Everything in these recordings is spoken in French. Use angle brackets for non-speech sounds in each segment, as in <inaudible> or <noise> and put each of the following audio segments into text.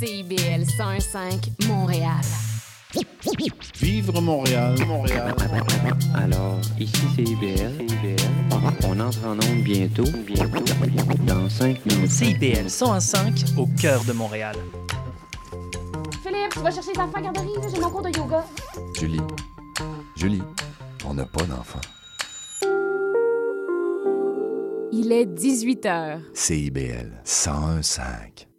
CIBL 105 Montréal. Vivre Montréal, Montréal. Alors, ici c'est IBL. On entre en onde bientôt. Bientôt. Dans 5 minutes. CIBL 105 au cœur de Montréal. Philippe, tu vas chercher les enfants à garderie, j'ai mon cours de yoga. Julie, Julie, on n'a pas d'enfant. Il est 18 h. CIBL 101.5.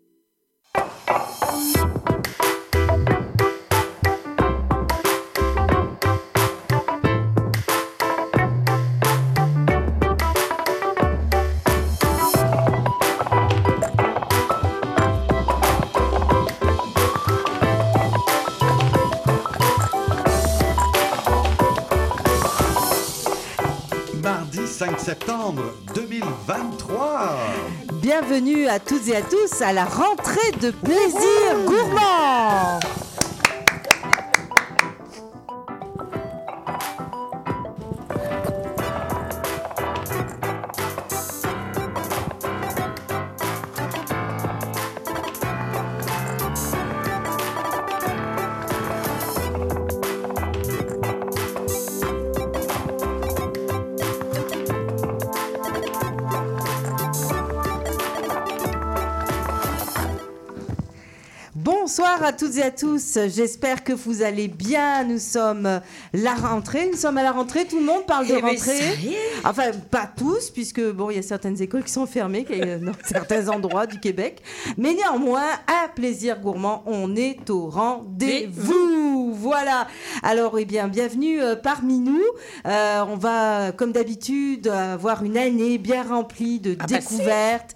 septembre 2023. Bienvenue à toutes et à tous à la rentrée de plaisir gourmand. Toutes et à tous. J'espère que vous allez bien. Nous sommes la rentrée. Nous sommes à la rentrée. Tout le monde parle de Eh ben, rentrée. Enfin, pas tous, puisque bon, il y a certaines écoles qui sont fermées dans certains endroits du Québec. Mais néanmoins, à plaisir gourmand, on est au rendez-vous. Voilà. Alors, eh bien, bienvenue euh, parmi nous. Euh, on va, comme d'habitude, avoir une année bien remplie de Ah bah, découvertes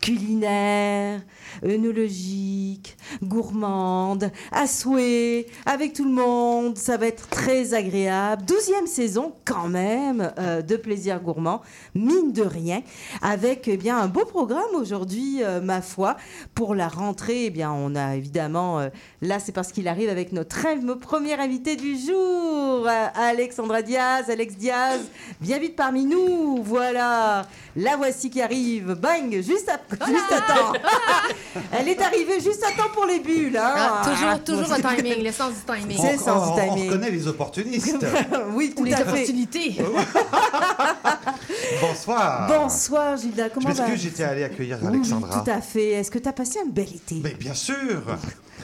culinaires, œnologiques, gourmandes, à souhait, avec tout le monde. Ça va être très agréable. Douzième saison, quand même, euh, de plaisir gourmand, mine de rien, avec eh bien un beau programme aujourd'hui, euh, ma foi, pour la rentrée. Eh bien, on a évidemment, euh, là, c'est parce qu'il arrive avec notre premier invité du jour, euh, Alexandra Diaz. Alex Diaz, bien vite parmi nous. Voilà, la voici qui arrive. Bang, juste à, juste à temps. <laughs> Elle est arrivée juste à temps pour les bulles. hein. Ah, toujours, toujours un timing, l'essence du timing. On, on- reconnaît les opportunistes. <laughs> oui, tout Ou les à fait. <laughs> <laughs> Bonsoir. Bonsoir Gilda, comment va m'excuse, j'étais allé accueillir Oui, Alexandra. tout à fait. Est-ce que tu as passé un bel été? Mais bien sûr.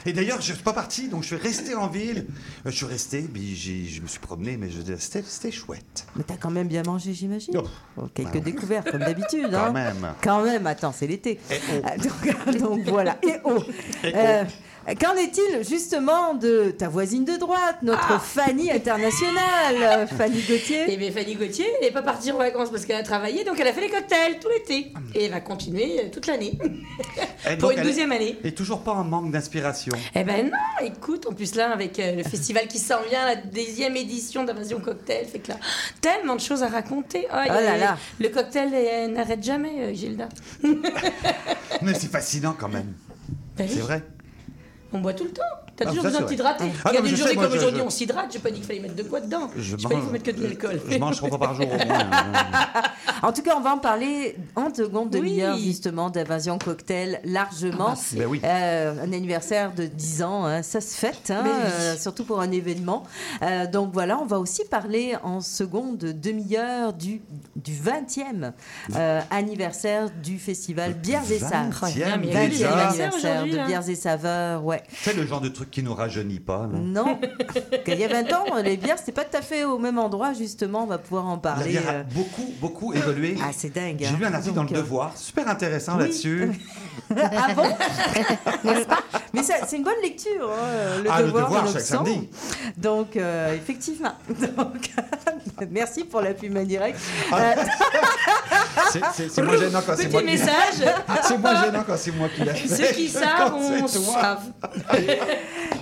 Et d'ailleurs, je suis pas parti, donc je suis resté en ville. Euh, Je suis resté, puis je me suis promené, mais c'était chouette. Mais t'as quand même bien mangé, j'imagine. Oh. Oh, quelques découvertes, comme d'habitude. Quand hein. même. Quand même, attends, c'est l'été. Oh. <laughs> Donc, donc voilà. Et oh. Euh, Qu'en est-il justement de ta voisine de droite, notre Ah. Fanny internationale, <laughs> Fanny Gauthier? Et bien Fanny Gauthier, elle n'est pas partie en vacances parce qu'elle a travaillé, donc elle a fait les cocktails tout l'été. Et elle va continuer euh, toute l'année. <laughs> Et Pour une deuxième année. est toujours pas en manque d'inspiration. Eh ben non, écoute, en plus là, avec euh, le festival qui s'en vient, la deuxième édition d'Invasion Cocktail, fait que là, tellement de choses à raconter. Oh, Oh là là. Le cocktail euh, n'arrête jamais, Gilda. <laughs> Mais c'est fascinant quand même. Ben oui, C'est vrai. On boit tout le temps. T'as Ah, toujours besoin de t'hydrater. Ah, non, Regarde mais une je journée sais, moi, comme aujourd'hui, je- on s'hydrate. J'ai pas dit qu'il fallait mettre de quoi dedans. Je pas dit qu'il mange- faut mettre que de l'alcool. Je mange trois fois par jour au moins. <laughs> En tout cas, on va en parler en seconde Oui. demi-heure, justement, d'Invasion Cocktail, largement. Ben oui. Euh, un anniversaire de 10 ans, hein, ça se fête, hein, euh, surtout pour un événement. Euh, donc voilà, on va aussi parler en seconde demi-heure du, du 20e euh, anniversaire du festival Bières et Saveurs. 20e 20e déjà. anniversaire de. Bières et Saveurs, ouais. C'est le genre de truc qui nous rajeunit pas. là. Non, qu'il y a 20 ans, les bières, c'était pas tout à fait au même endroit, justement, on va pouvoir en La parler. bière a euh. beaucoup, beaucoup évolué. Ah, c'est dingue. J'ai hein. lu un article dans le euh, Devoir, super intéressant oui. là-dessus. <laughs> ah bon <laughs> Mais ça, c'est une bonne lecture, hein, le Ah, le devoir, Devoir, de chaque samedi. Donc, euh, effectivement. <laughs> Donc, <laughs> merci pour la pub indirecte. Ah. Euh, C'est- moins gênant quand c'est moi Petit qui message, C'est moins gênant quand c'est moi qui l'ai fait. ceux qui savent, on savent.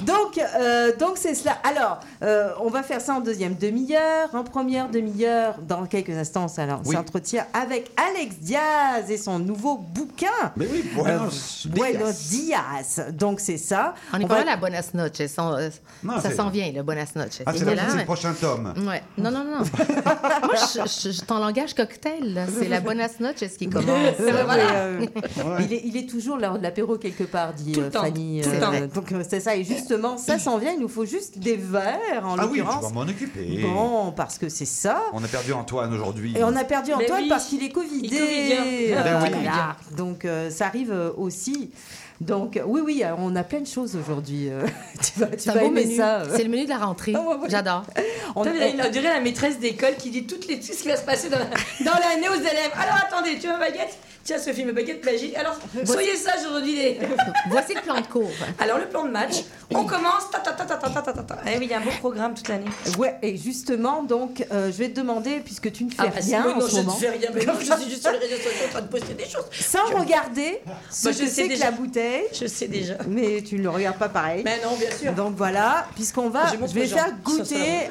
Donc, euh, donc c'est cela. Alors, euh, on va faire ça en deuxième demi-heure. En première demi-heure, dans quelques instants, on s'en- Oui. s'entretient avec Alex Diaz et son nouveau bouquin. Mais oui, Buenos Euh, Dias. Buenos Dias. Donc, c'est ça. On est On pas va- mal à Buenas noches. Son- euh, Non, ça s'en vient, le Buenas noches. Ah, c'est le, là, c'est le prochain tome. Ouais. Non, non, non. <laughs> Moi, je, je, je- ton langage cocktail, là, c'est la Buenas noches qui commence. C'est vrai, Voilà. euh, Ouais. il, est, il est toujours lors de l'apéro quelque part, dit Tout le euh, temps. Fanny. Tout le euh, temps. donc euh, c'est ça. Et justement, ça s'en vient. Il nous faut juste des verres, en Ah oui, je l'occurrence. vais m'en occuper. bon, parce que c'est ça. On a perdu Antoine aujourd'hui. Et on a perdu Antoine parce qu'il est covidé. Il est covidien. Ben. Donc euh, ça arrive euh, aussi. Donc oui, oui, euh, on a plein de choses aujourd'hui. euh, <laughs> tu vas, tu un vas aimer menu. ça. C'est le menu de la rentrée. Ah ouais, ouais. J'adore. <laughs> On- on dirait la maîtresse d'école qui dit toutes les, tout ce qui va se passer dans, dans l'année aux élèves. Alors attendez, tu veux ma baguette? tiens, ce film est magique. Alors, soyez sages aujourd'hui. Les... Voici le plan de cours. Alors, le plan de match. On commence. Ta, ta, ta, ta, ta, ta, ta. Eh oui, il y a un beau programme toute l'année. Ouais, et justement, donc, euh, je vais te demander, puisque tu ne fais ah, bah, rien. je ne fais rien, mais comme je suis juste sur les réseaux sociaux en train de poster des choses. Sans regarder bah, ce bah, je sais déjà. Que la bouteille. Je sais déjà. Mais tu ne le regardes pas pareil. Mais non, bien sûr. Donc voilà, puisqu'on va. Je, je vais faire goûter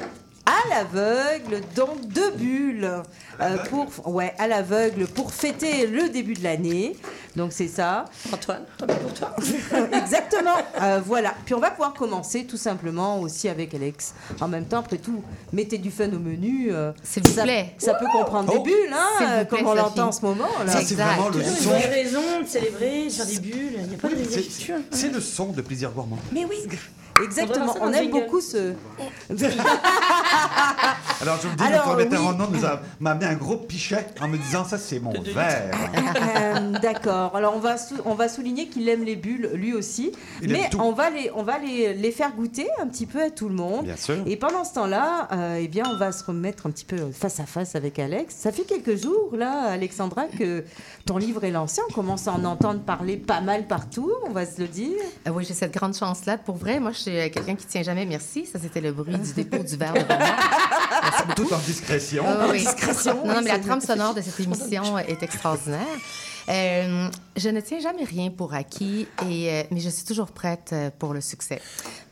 à l'aveugle, donc deux bulles euh, pour, ouais, à l'aveugle pour fêter le début de l'année. Donc c'est ça, Antoine, tant pis pour toi. <laughs> exactement. Euh, voilà. Puis on va pouvoir commencer tout simplement aussi avec Alex. En même temps, après tout, mettez du fun au menu. euh, S'il vous ça, plaît. ça peut comprendre Oh. des bulles, hein, euh, plaît, comme on l'entend en ce moment. Là. Ça, c'est Exact. vraiment le une son. bonne raison de célébrer, de faire des bulles. Il n'y a pas de C'est-. C'est le son de plaisir gourmand. Mais oui. Exactement. On aime beaucoup ce. <laughs> Alors je vous le dis, Alors, notre metteur oui. en nous a- m'a amené un gros pichet en me disant ça c'est mon verre. <laughs> Euh, D'accord. Alors on va sou- on va souligner qu'il aime les bulles lui aussi, Il mais on va les on va les, les faire goûter un petit peu à tout le monde. Bien sûr. Et pendant ce temps-là, euh, eh bien, on va se remettre un petit peu face à face avec Alex. Ça fait quelques jours, là, Alexandra, que ton livre est lancé. On commence à en entendre parler pas mal partout, on va se le dire. Euh, oui, j'ai cette grande chance-là. Pour vrai, moi, je suis euh, quelqu'un qui tient jamais merci. Ça, c'était le bruit du dépôt du verre de <laughs> moi. Tout en discrétion. Ah oui. discrétion, Non, non, mais la trame sonore de cette émission est extraordinaire. Euh, je ne tiens jamais rien pour acquis, et, euh, mais je suis toujours prête euh, pour le succès.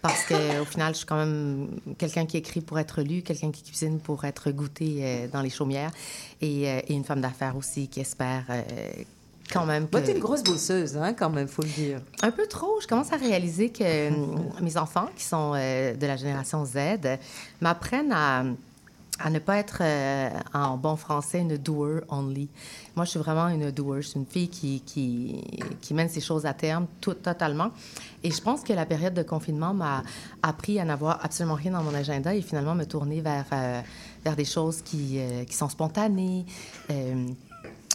Parce qu'au final, je suis quand même quelqu'un qui écrit pour être lu, quelqu'un qui cuisine pour être goûté euh, dans les chaumières, et, euh, et une femme d'affaires aussi qui espère euh, quand même que... Moi, t'es une grosse bosseuse, hein, quand même, faut le dire. Un peu trop. Je commence à réaliser que euh, mes enfants, qui sont euh, de la génération Z, m'apprennent à, à ne pas être, euh, en bon français, une doer only. Moi, je suis vraiment une doer. Je suis une fille qui, qui, qui mène ses choses à terme tout, totalement. Et je pense que la période de confinement m'a appris à n'avoir absolument rien dans mon agenda et finalement me tourner vers, euh, vers des choses qui, euh, qui sont spontanées. euh,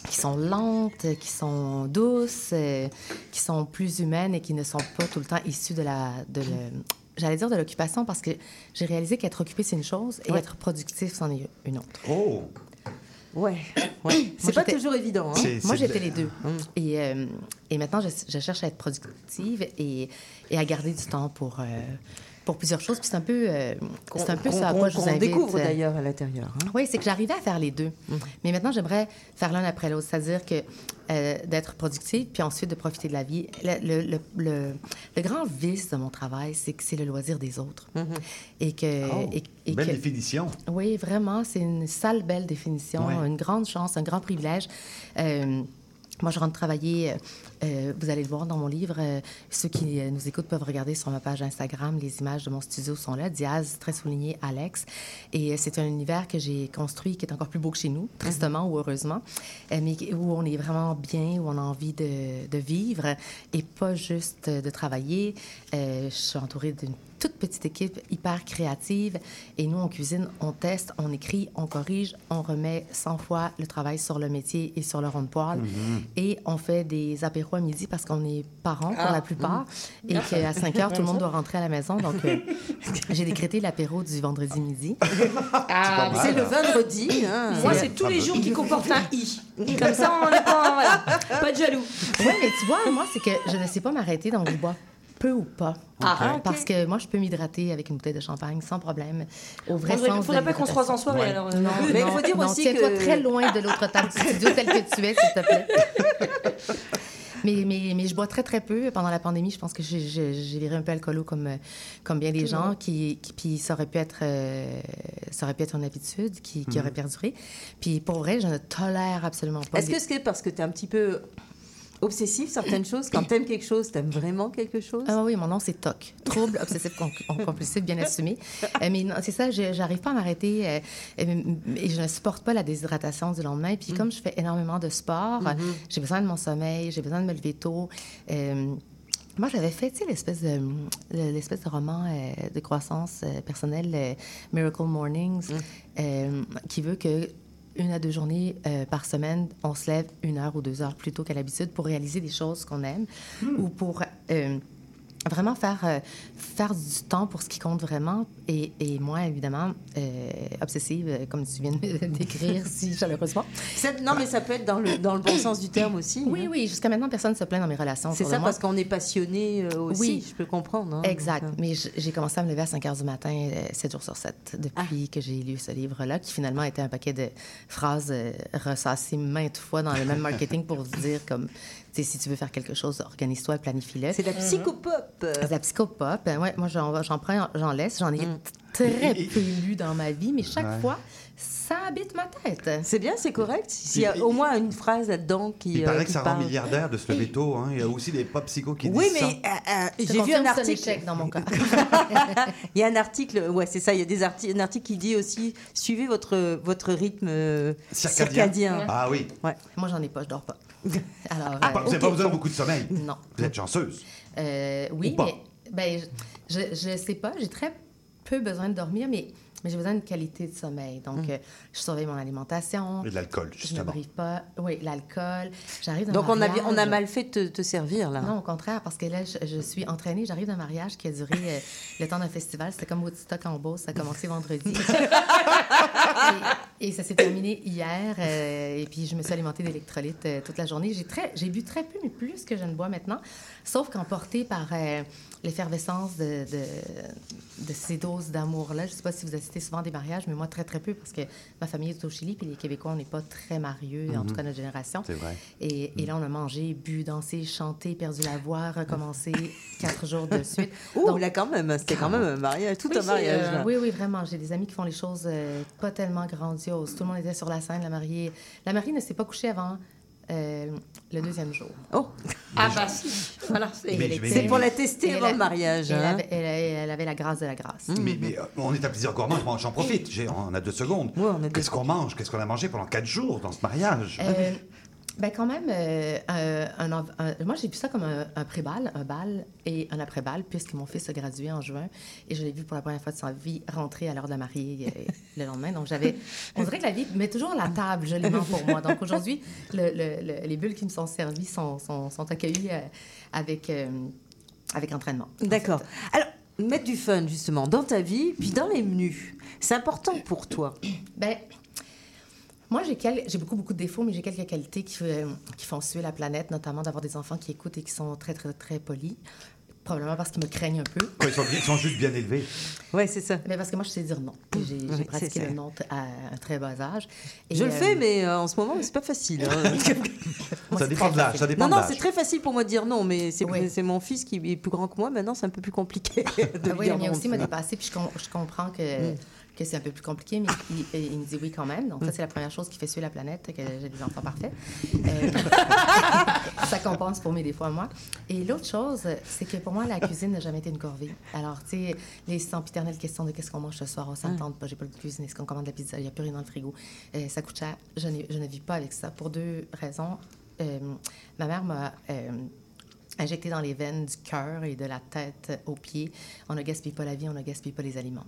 qui sont lentes, qui sont douces, euh, qui sont plus humaines et qui ne sont pas tout le temps issues de la... De le- J'allais dire de l'occupation parce que j'ai réalisé qu'être occupé, c'est une chose et Ouais. être productif, c'en est une autre. Oh, Ouais, ouais. C'est pas toujours évident. Hein. c'est- Moi, c'est- j'étais les deux. Et, euh, et maintenant, je, je cherche à être productive et, et à garder du temps pour, euh, pour plusieurs choses. Puis c'est un peu, euh, c'est un peu ça à quoi je vous qu'on invite. découvre euh, d'ailleurs à l'intérieur. hein. oui, c'est que j'arrivais à faire les deux. Mais maintenant, j'aimerais faire l'un après l'autre. C'est-à-dire que euh, d'être productive, puis ensuite de profiter de la vie. Le, le- le- le- le grand vice de mon travail, c'est que c'est le loisir des autres. Et que... Oh, et- et belle que- définition. oui, vraiment, c'est une sale belle définition, Ouais. une grande chance, un grand privilège. Euh, moi, je rentre travailler, euh, euh, vous allez le voir dans mon livre, euh, ceux qui nous écoutent peuvent regarder sur ma page Instagram, les images de mon studio sont là, Diaz, très souligné, Alex. Et c'est un univers que j'ai construit qui est encore plus beau que chez nous, tristement ou heureusement, euh, mais où on est vraiment bien, où on a envie de, de vivre et pas juste de travailler. Je suis entourée d'une toute petite équipe hyper créative. Et nous, on cuisine, on teste, on écrit, on corrige, on remet 100 fois le travail sur le métier et sur le rond de poêle. Et on fait des apéros à midi parce qu'on est parents pour Ah. la plupart. Et qu'à <laughs> 5 heures, tout le monde doit rentrer à la maison. Donc, euh, j'ai décrété l'apéro du vendredi midi. Ah. C'est le vendredi. hein. Moi, c'est tous les jours qui <laughs> comportent un i. Comme ça, on n'est pas, voilà, pas de jaloux. Oui, mais tu vois, moi, c'est que je ne sais pas m'arrêter dans le bois. Peu ou pas. Ah. Parce que moi, je peux m'hydrater avec une bouteille de champagne sans problème. Au vrai Faudrait, sens de faudrait pas qu'on se croise en soirée Ouais. alors. euh. Non, Mais il faut dire non, aussi que- très loin de l'autre table du studio tel que tu es, s'il te plaît. <laughs> Mais, mais, mais je bois très, très peu. Pendant la pandémie, je pense que j'ai- j'ai j'ai viré un peu alcoolo comme, comme bien des gens. Qui, qui- puis ça aurait pu être, euh, ça aurait pu être une habitude qui, qui aurait perduré. Puis pour vrai, je ne tolère absolument pas. Est-ce que c'est parce que tu es un petit peu obsessif certaines choses Quand t'aimes quelque chose, t'aimes vraiment quelque chose? Ah oui, mon nom, c'est TOC. Trouble obsessif compulsif bien assumé. Euh, mais non, c'est ça, je- j'arrive pas à m'arrêter euh, et je ne supporte pas la déshydratation du lendemain. Puis comme je fais énormément de sport, euh, j'ai besoin de mon sommeil, j'ai besoin de me lever tôt. Euh, moi, j'avais fait, tu sais, l'espèce de, l'espèce de roman de croissance personnelle, Miracle Mornings, euh, qui veut que une à deux journées euh, par semaine, on se lève une heure ou deux heures plus tôt qu'à l'habitude pour réaliser des choses qu'on aime ou pour euh, vraiment faire, euh, faire du temps pour ce qui compte vraiment. Et, et moi, évidemment, euh, obsessive, euh, comme tu viens de <laughs> décrire si chaleureusement. Non, mais ça peut être dans le, dans le bon sens du terme aussi. Oui, hein. oui, jusqu'à maintenant, personne ne se plaint dans mes relations. C'est ça parce qu'on est passionné euh, aussi, Oui. je peux comprendre. hein. Exact. Donc, Mais j'ai commencé à me lever à 5 heures du matin, 7 jours sur 7, depuis que j'ai lu ce livre-là, qui finalement était un paquet de phrases ressassées maintes fois dans le même marketing pour dire comme, si tu veux faire quelque chose, organise-toi et planifie-le. C'est de la psychopop. C'est la psychopop. Ben ouais, moi, j'en j'en prends, j'en laisse. J'en ai Mm. très peu lu dans ma vie, mais chaque fois, ça habite ma tête. C'est bien, c'est correct. S'il y a au moins une phrase là-dedans qui. Il euh, paraît qui que ça rend milliardaire de se lever tôt. hein. Il y a aussi des pop psychos qui Oui, disent ça. mais euh, euh, Je te j'ai vu un article. échec dans mon cas. <laughs> Il y a un article, ouais, c'est ça. Il y a des arti- un article qui dit aussi suivez votre votre rythme euh, Circadien. circadien. Ah oui. moi, j'en ai pas, je dors pas. <laughs> Alors, Ah, euh, vous n'avez pas besoin de beaucoup de sommeil. non. Vous êtes chanceuse. Euh, oui, Ou pas. mais ben, je, je, je sais pas. J'ai très peu besoin de dormir, mais, mais j'ai besoin d'une qualité de sommeil. Donc, euh, je surveille mon alimentation. Et de l'alcool, Je ne justement. brive pas. Oui, l'alcool. J'arrive Donc on a, on a mal fait de te, te servir là. Non, au contraire, parce que là, je, je suis entraînée. J'arrive d'un mariage qui a duré euh, le temps d'un festival. C'était comme Woodstock en Beauce. Ça a commencé vendredi. <laughs> et, et ça s'est terminé hier. euh, et puis, je me suis alimentée d'électrolytes euh, toute la journée. J'ai très, j'ai bu très peu, mais plus que je ne bois maintenant. Sauf qu'emportée par euh, l'effervescence de, de, de ces doses d'amour-là. Je ne sais pas si vous assistez souvent à des mariages, mais moi, très, très peu, parce que ma famille est au Chili, puis les Québécois, on n'est pas très marieux, en tout cas notre génération. C'est vrai. Et, et là, on a mangé, bu, dansé, chanté, perdu la voix, recommencé <laughs> quatre jours de suite. Ouh, Donc, là quand même, c'était quand même un mariage, tout oui, un mariage. euh, oui, oui, vraiment. J'ai des amis qui font les choses euh, pas tellement grandioses. Tout le monde était sur la scène, la mariée. La mariée ne s'est pas couchée avant euh, le deuxième jour. Oh, Ah bah si. Voilà, c'est. Pour la tester avant le mariage. Elle hein. avait, elle, elle avait la grâce de la grâce. Mais, mais, euh, on est à plaisir gourmand, j'en- j'en profite. On a deux secondes. Ouais, Qu'est-ce qu'on mange? Qu'est-ce qu'on a mangé pendant quatre jours dans ce mariage? Euh, ben quand même, euh, un- un env- un- moi j'ai vu ça comme un, pré-bal, un bal et un après-bal, puisque mon fils a gradué en juin et je l'ai vu pour la première fois de sa vie rentrer à l'heure de la mariée euh, le lendemain. Donc j'avais, on dirait que la vie met toujours la table joliment pour moi. Donc aujourd'hui, le- le- le- les bulles qui me sont servies sont, sont, sont accueillies euh, avec, avec entraînement. D'accord. Alors, mettre du fun justement dans ta vie, puis dans les menus, c'est important pour toi. Ben, moi, j'ai quel- j'ai beaucoup, beaucoup de défauts, mais j'ai quelques qualités qui, euh, qui font suer la planète, notamment d'avoir des enfants qui écoutent et qui sont très, très, très polis. Probablement parce qu'ils me craignent un peu. Quoi, ils, sont, ils sont juste bien élevés. Ouais, c'est ça. Mais parce que moi, je sais dire non. J'ai j'ai Oui, pratiqué le non à un très bas âge. Et, Je le euh, fais, mais euh, en ce moment, c'est pas facile. hein. <laughs> moi, ça dépend de l'âge. facile. Ça dépend non, de non, c'est très facile pour moi de dire non, mais c'est Oui. c'est mon fils qui est plus grand que moi. Maintenant, c'est un peu plus compliqué. <laughs> de Ah oui, dire non. aussi m'a dépassé, puis je, com- je comprends que, Mm. Que c'est un peu plus compliqué, mais il, il me dit oui quand même. Donc, ça, c'est la première chose qui fait suer la planète, que j'ai des enfants parfaits. Euh, <laughs> ça compense pour mes défauts à moi. Et l'autre chose, c'est que pour moi, la cuisine n'a jamais été une corvée. Alors, tu sais, les sempiternelles questions de qu'est-ce qu'on mange ce soir, ne me tente pas, j'ai pas de cuisiner, est-ce qu'on commande de la pizza, il n'y a plus rien dans le frigo, Euh, ça coûte cher. Je, ne vis pas avec ça pour deux raisons. Euh, ma mère m'a. injecté dans les veines du cœur et de la tête aux pieds. On ne gaspille pas la vie, on ne gaspille pas les aliments.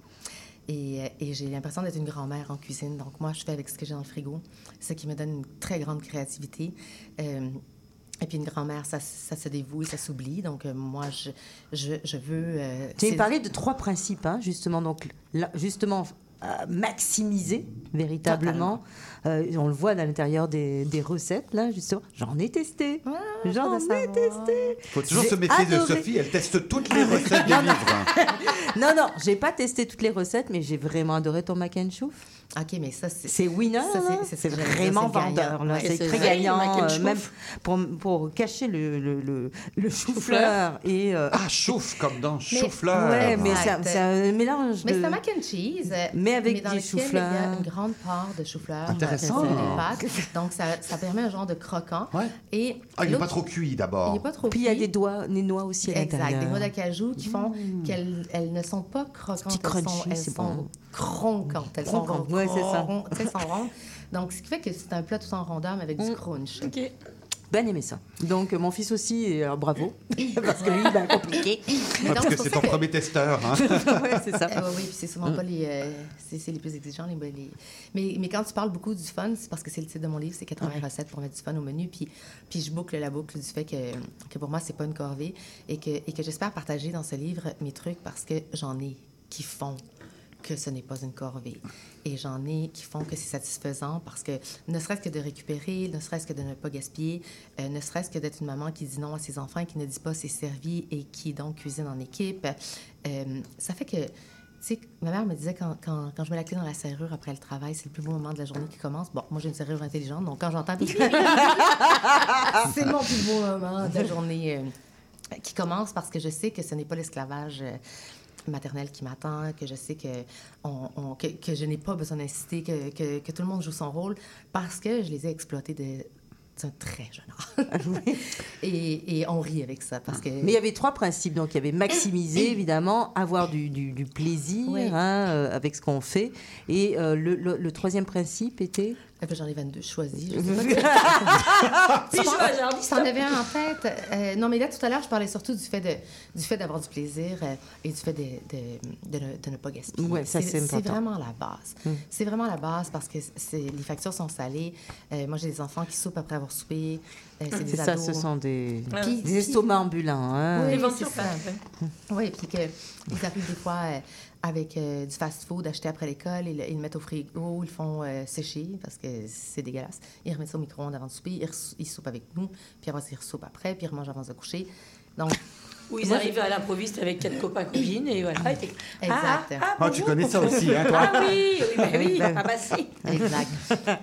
Et, euh, et j'ai l'impression d'être une grand-mère en cuisine. Donc, moi, je fais avec ce que j'ai dans le frigo, ce qui me donne une très grande créativité. Euh, et puis, une grand-mère, ça, ça se dévoue et ça s'oublie. Donc, euh, moi, je, je, je veux... euh, Tu as parlé de trois principes, hein, justement. Donc, là, justement, maximiser véritablement. Euh, on le voit à l'intérieur des, des recettes, là, justement. J'en ai testé. Ah, J'en ai savoir. testé. Il faut toujours se méfier de. Sophie. Elle teste toutes les recettes des livres. <laughs> Non, non, j'ai pas testé toutes les recettes, mais j'ai vraiment adoré ton mac and chouf. OK, mais ça, c'est... C'est winner, Ça, c'est- c'est c'est vraiment c'est gagnant. vendeur. là. Ouais, C'est c'est très vrai, gagnant, euh, Chouf. même pour, pour cacher le, le, le, le chou-fleur. Et, euh, Ah, chouffe comme dans chou-fleur. ouais, mais c'est un, c'est mélange Mais de... c'est un mac and cheese. euh, Mais avec dans du lequel Il y chou-fleur. a une grande part de chou-fleur. Intéressant. pâtes. Donc, ça, ça permet un genre de croquant. Ouais. Et Ah, il n'est pas trop cuit Il d'abord. n'est pas trop Puis il y a cuit. des, doigts, des noix aussi à Exact, des noix d'acajou qui font qu'elles elles ne sont pas croquantes, Petit elles sont, crunchy, elles c'est sont bon. Cronquantes, elles sont rondes. ouais, c'est ça. elles sont rondes. Donc, ce qui fait que c'est un plat tout en rondeur, mais avec du Mm. crunch. Ok. Ben aimé ça. Donc euh, mon fils aussi, alors, bravo, <laughs> parce que lui, il a compliqué. Ouais, parce que c'est ton que- premier testeur. Hein. <laughs> ouais, c'est ça. <laughs> Euh, oui, puis c'est souvent pas les, euh, c'est, c'est les plus exigeants. Les, les- Mais, mais quand tu parles beaucoup du fun, c'est parce que c'est le titre de mon livre, c'est 80 recettes pour mettre du fun au menu. Puis, puis je boucle la boucle du fait que, que pour moi, c'est pas une corvée et que, et que j'espère partager dans ce livre mes trucs parce que j'en ai qui font que ce n'est pas une corvée. Et j'en ai qui font que c'est satisfaisant parce que ne serait-ce que de récupérer, ne serait-ce que de ne pas gaspiller, euh, ne serait-ce que d'être une maman qui dit non à ses enfants, qui ne dit pas c'est servi et qui donc cuisine en équipe, euh, ça fait que, tu sais, ma mère me disait quand, quand, quand je mets la clé dans la serrure après le travail, c'est le plus beau moment de la journée qui commence. Bon, moi j'ai une serrure intelligente, donc quand j'entends <laughs> c'est mon plus beau moment de la journée euh, qui commence parce que je sais que ce n'est pas l'esclavage. Maternel qui m'attend, que je sais que, on, on- que, que je n'ai pas besoin d'insister, que, que, que tout le monde joue son rôle, parce que je les ai exploités de, d'un très jeune âge. <laughs> et, et on rit avec ça, parce que... Mais il y avait trois principes. Donc, il y avait maximiser, <coughs> évidemment, avoir du, du- du plaisir Oui. hein, euh, avec ce qu'on fait. Et euh, le, le- le troisième principe était? Eh ben, J'en ai 22 choisis. Je sais <laughs> pas. Puis je vois, j'ai envie de T'en avais un en tête. Euh, non, mais là, tout à l'heure, je parlais surtout du fait de, du fait d'avoir du plaisir euh, et du fait de, de, de, ne, de ne pas gaspiller. Ouais, ça, c'est important. vraiment la base. C'est vraiment la base parce que c'est, les factures sont salées. Euh, moi, j'ai des enfants qui soupent après avoir soupé. Euh, c'est des C'est ça, ados. ce sont des, Puis- des estomacs ambulants. hein. Oui, Les c'est ça. Oui, puis qu'ils arrivent des fois euh, avec euh, du fast-food acheté après l'école, ils, le- ils le mettent au frigo, ils le font euh, sécher parce que c'est dégueulasse. Ils remettent ça au micro-ondes avant de souper, ils, soupent avec nous, puis après, ils ressoupent après, puis ils remangent avant de se coucher. Donc, Où ils Moi, arrivent à l'improviste avec quatre copains <coughs> copines et voilà. Exact. Ah, Ah, tu bonjour. connais ça aussi, hein, toi? Ah oui, oui, bah oui. Ah bah si. exact.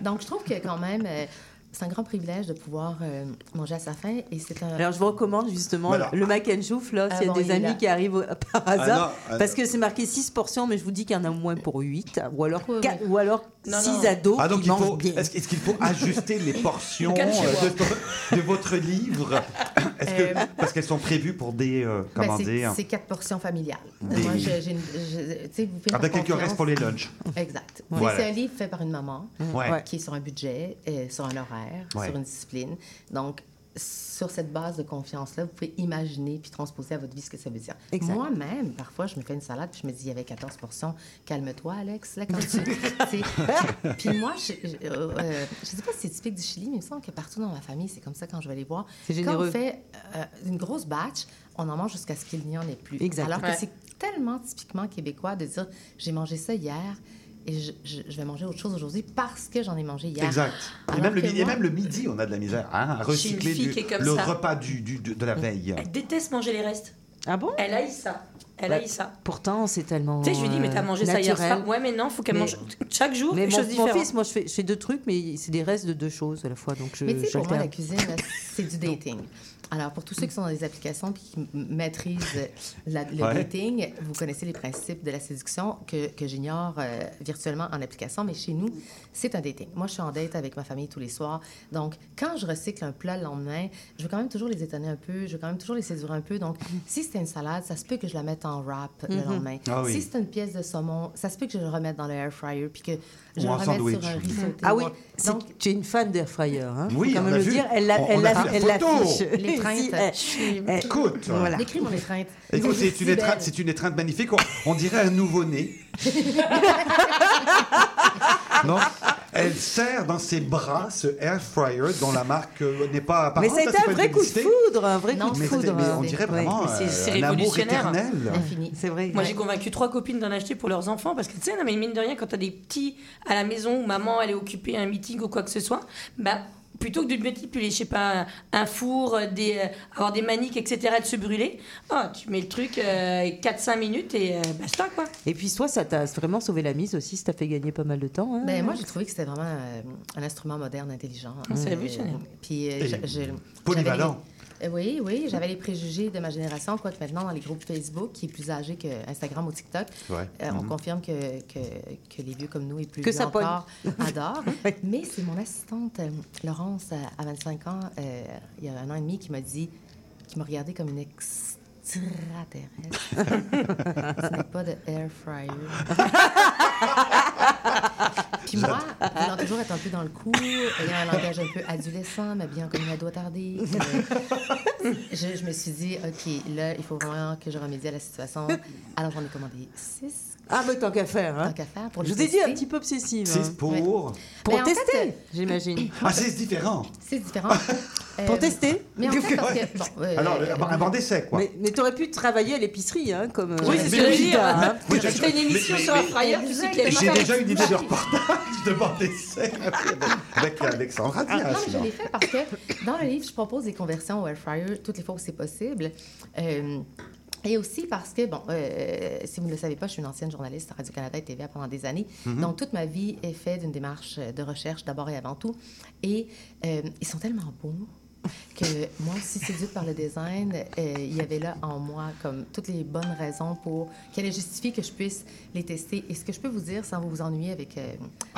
Donc, je trouve que quand même, euh, c'est un grand privilège de pouvoir euh, manger à sa faim et c'est un. Alors, je vous recommande justement Voilà. le mac and chouf, là, Ah s'il y a bon, des amis là. qui arrivent au- <laughs> par hasard. non, ah parce que c'est marqué 6 portions, mais je vous dis qu'il y en a au moins pour 8, ou alors, Oui, quatre- oui. ou alors Non, 6 non. ados Ah donc qui il mangent faut, bien. est-ce, est-ce qu'il faut ajuster les <laughs> portions euh, de votre livre? <laughs> Est-ce que, Parce qu'elles sont prévues pour des, euh, Ben, comment dire, c'est quatre portions familiales. Des- Moi, j'ai vous avec faire quelques restes pour les lunchs. Exact. Voilà. C'est un livre fait par une maman. Ouais. qui est sur un budget, euh, sur un horaire, Ouais. sur une discipline. Donc, sur cette base de confiance-là, vous pouvez imaginer puis transposer à votre vie ce que ça veut dire. Moi-même, parfois, je me fais une salade puis je me dis, il y avait 14 portions. Calme-toi, Alex, là, quand tu... <laughs> puis moi, je ne sais pas si c'est typique du Chili, mais il me semble que partout dans ma famille, c'est comme ça quand je vais les voir. Quand on fait euh, une grosse batch, on en mange jusqu'à ce qu'il n'y en ait plus. Exact. Alors que Ouais. c'est tellement typiquement québécois de dire, j'ai mangé ça hier et je, je- je vais manger autre chose aujourd'hui parce que j'en ai mangé hier. Exact. Et même, le, et même midi, on a de la misère hein, à recycler du- le ça. repas du, du- de, de la veille. Elle déteste manger les restes. Ah bon? Elle haït ça. Elle Ouais. haït ça. Pourtant, c'est tellement. Tu sais, je lui dis, mais t'as mangé ça hier soir. Ouais, mais non, faut qu'elle mange chaque jour Mais quelque mon, chose mon fils, moi, je fais, je fais deux trucs, mais c'est des restes de deux choses à la fois. Donc, je, Mais tu sais, pour moi, la cuisine, c'est du <laughs> dating. Alors, pour tous ceux qui sont dans des applications et qui maîtrisent la- le Ouais. dating, vous connaissez les principes de la séduction que, que j'ignore euh, virtuellement en application, mais chez nous, c'est un dating. Moi, je suis en date avec ma famille tous les soirs. Donc, quand je recycle un plat le lendemain, je veux quand même toujours les étonner un peu, je veux quand même toujours les séduire un peu. Donc, <laughs> si c'était une salade, ça se peut que je la mette en wrap le lendemain. Ah oui. Si c'est une pièce de saumon, ça se peut que je le remette dans le air fryer puis que je Ou le remette sandwich. sur un riz sauté. Ah oui, Donc, tu es une fan d'Air Fryer. Hein Oui, Faut quand on même a le vu. dire. Elle la- On- elle on a la- elle. L'étreinte. Elle- elle- Écoute, Voilà. Décris mon étreinte. écoute, c'est une, Si étreinte, c'est une étreinte magnifique. On, on dirait un nouveau-né. <laughs> non Elle serre dans ses bras ce air fryer dont la marque euh, n'est pas Mais apparente. été c'est un vrai coup de foudre, un vrai Non, coup de Mais, foudre. mais on dirait vraiment Mais c'est- c'est euh, un amour révolutionnaire. éternel. Infini. C'est vrai. Moi, j'ai convaincu trois copines d'en acheter pour leurs enfants parce que tu sais, mais mine de rien, quand t'as des petits à la maison où maman elle est occupée à un meeting ou quoi que ce soit, bah plutôt que de manipuler, je sais pas, un, un four, euh, des, euh, avoir des maniques, etc., de se brûler, ah, tu mets le truc euh, 4-5 minutes et euh, basta, quoi. Et puis, toi, ça t'a vraiment sauvé la mise aussi, ça t'a fait gagner pas mal de temps. hein. Ben, moi, j'ai trouvé que c'était vraiment euh, un instrument moderne, intelligent. C'est Euh, révolutionnaire. Puis, euh, polyvalent. Euh, Oui, oui, j'avais les préjugés de ma génération, quoique maintenant, dans les groupes Facebook, qui est plus âgé que Instagram ou TikTok, Ouais. euh, on Mhm. confirme que, que, que les vieux comme nous et plus Que vieux ça pogne. encore <laughs> adorent. Mais c'est mon assistante, euh, Laurence, à 25 ans, euh, il y a un an et demi, qui m'a dit, qui m'a regardé comme une extraterrestre. <laughs> Ce n'est pas de air fryer. <laughs> Puis moi, voulant toujours être un peu dans le coup, ayant un langage un peu adolescent, m'habillant comme une ado attardée, euh, <laughs> je, je me suis dit, OK, là, il faut vraiment que je remédie à la situation. Alors, j'en ai commandé six, Ah, mais tant qu'à faire. Hein. tant qu'à faire, pour Je vous ai dit un petit peu obsessive. Six hein. pour. Pour Mais tester, fait, j'imagine. <coughs> Ah, c'est différent. C'est différent. <laughs> Pour Euh, tester Mais en fait, parce que... Bon, euh, Alors, euh, avant, avant d'essai, quoi. Mais, mais t'aurais pu travailler à l'épicerie, hein, comme. euh, Oui, c'est ce que je veux dire. hein. Une émission mais- sur mais- un fryer, tu sais qu'il y a J'ai déjà une idée de reportage de bande d'essai <laughs> avec Alexandra Ah, Diaz. non, je l'ai fait parce que dans le livre, je propose des conversions au air fryer toutes les fois où c'est possible. Et aussi parce que, bon, euh, si vous ne le savez pas, je suis une ancienne journaliste à Radio-Canada et TVA pendant des années. Donc, toute ma vie est faite d'une démarche de recherche d'abord et avant tout. Et euh, ils sont tellement beaux que moi aussi, séduite par le design, euh, il y avait là en moi comme toutes les bonnes raisons pour qu'elle justifie que je puisse les tester. Et ce que je peux vous dire, sans vous ennuyer avec, euh,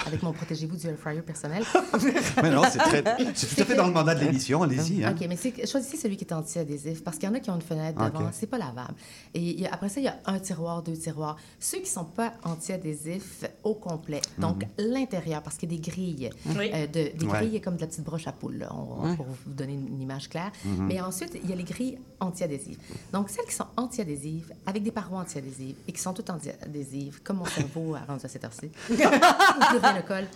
avec mon protégez-vous du air fryer personnel, <laughs> Mais non, c'est très, c'est tout à fait dans le mandat de l'émission. Allez-y. Hein. OK, mais c'est- choisissez celui qui est anti-adhésif parce qu'il y en a qui ont une fenêtre OK. devant, c'est pas lavable. Et il y a- après ça, il y a un tiroir, deux tiroirs. Ceux qui sont pas anti-adhésifs au complet, donc l'intérieur, parce qu'il y a des grilles, Oui. euh, de- des Ouais. grilles comme de la petite broche à poule, là, on- pour vous donner une image claire. Mais ensuite, il y a les grilles anti-adhésives. Donc, celles qui sont anti-adhésives, avec des parois anti-adhésives et qui sont toutes anti-adhésives, comme mon cerveau a rendu à cette heure-ci, <laughs> rien ne colle.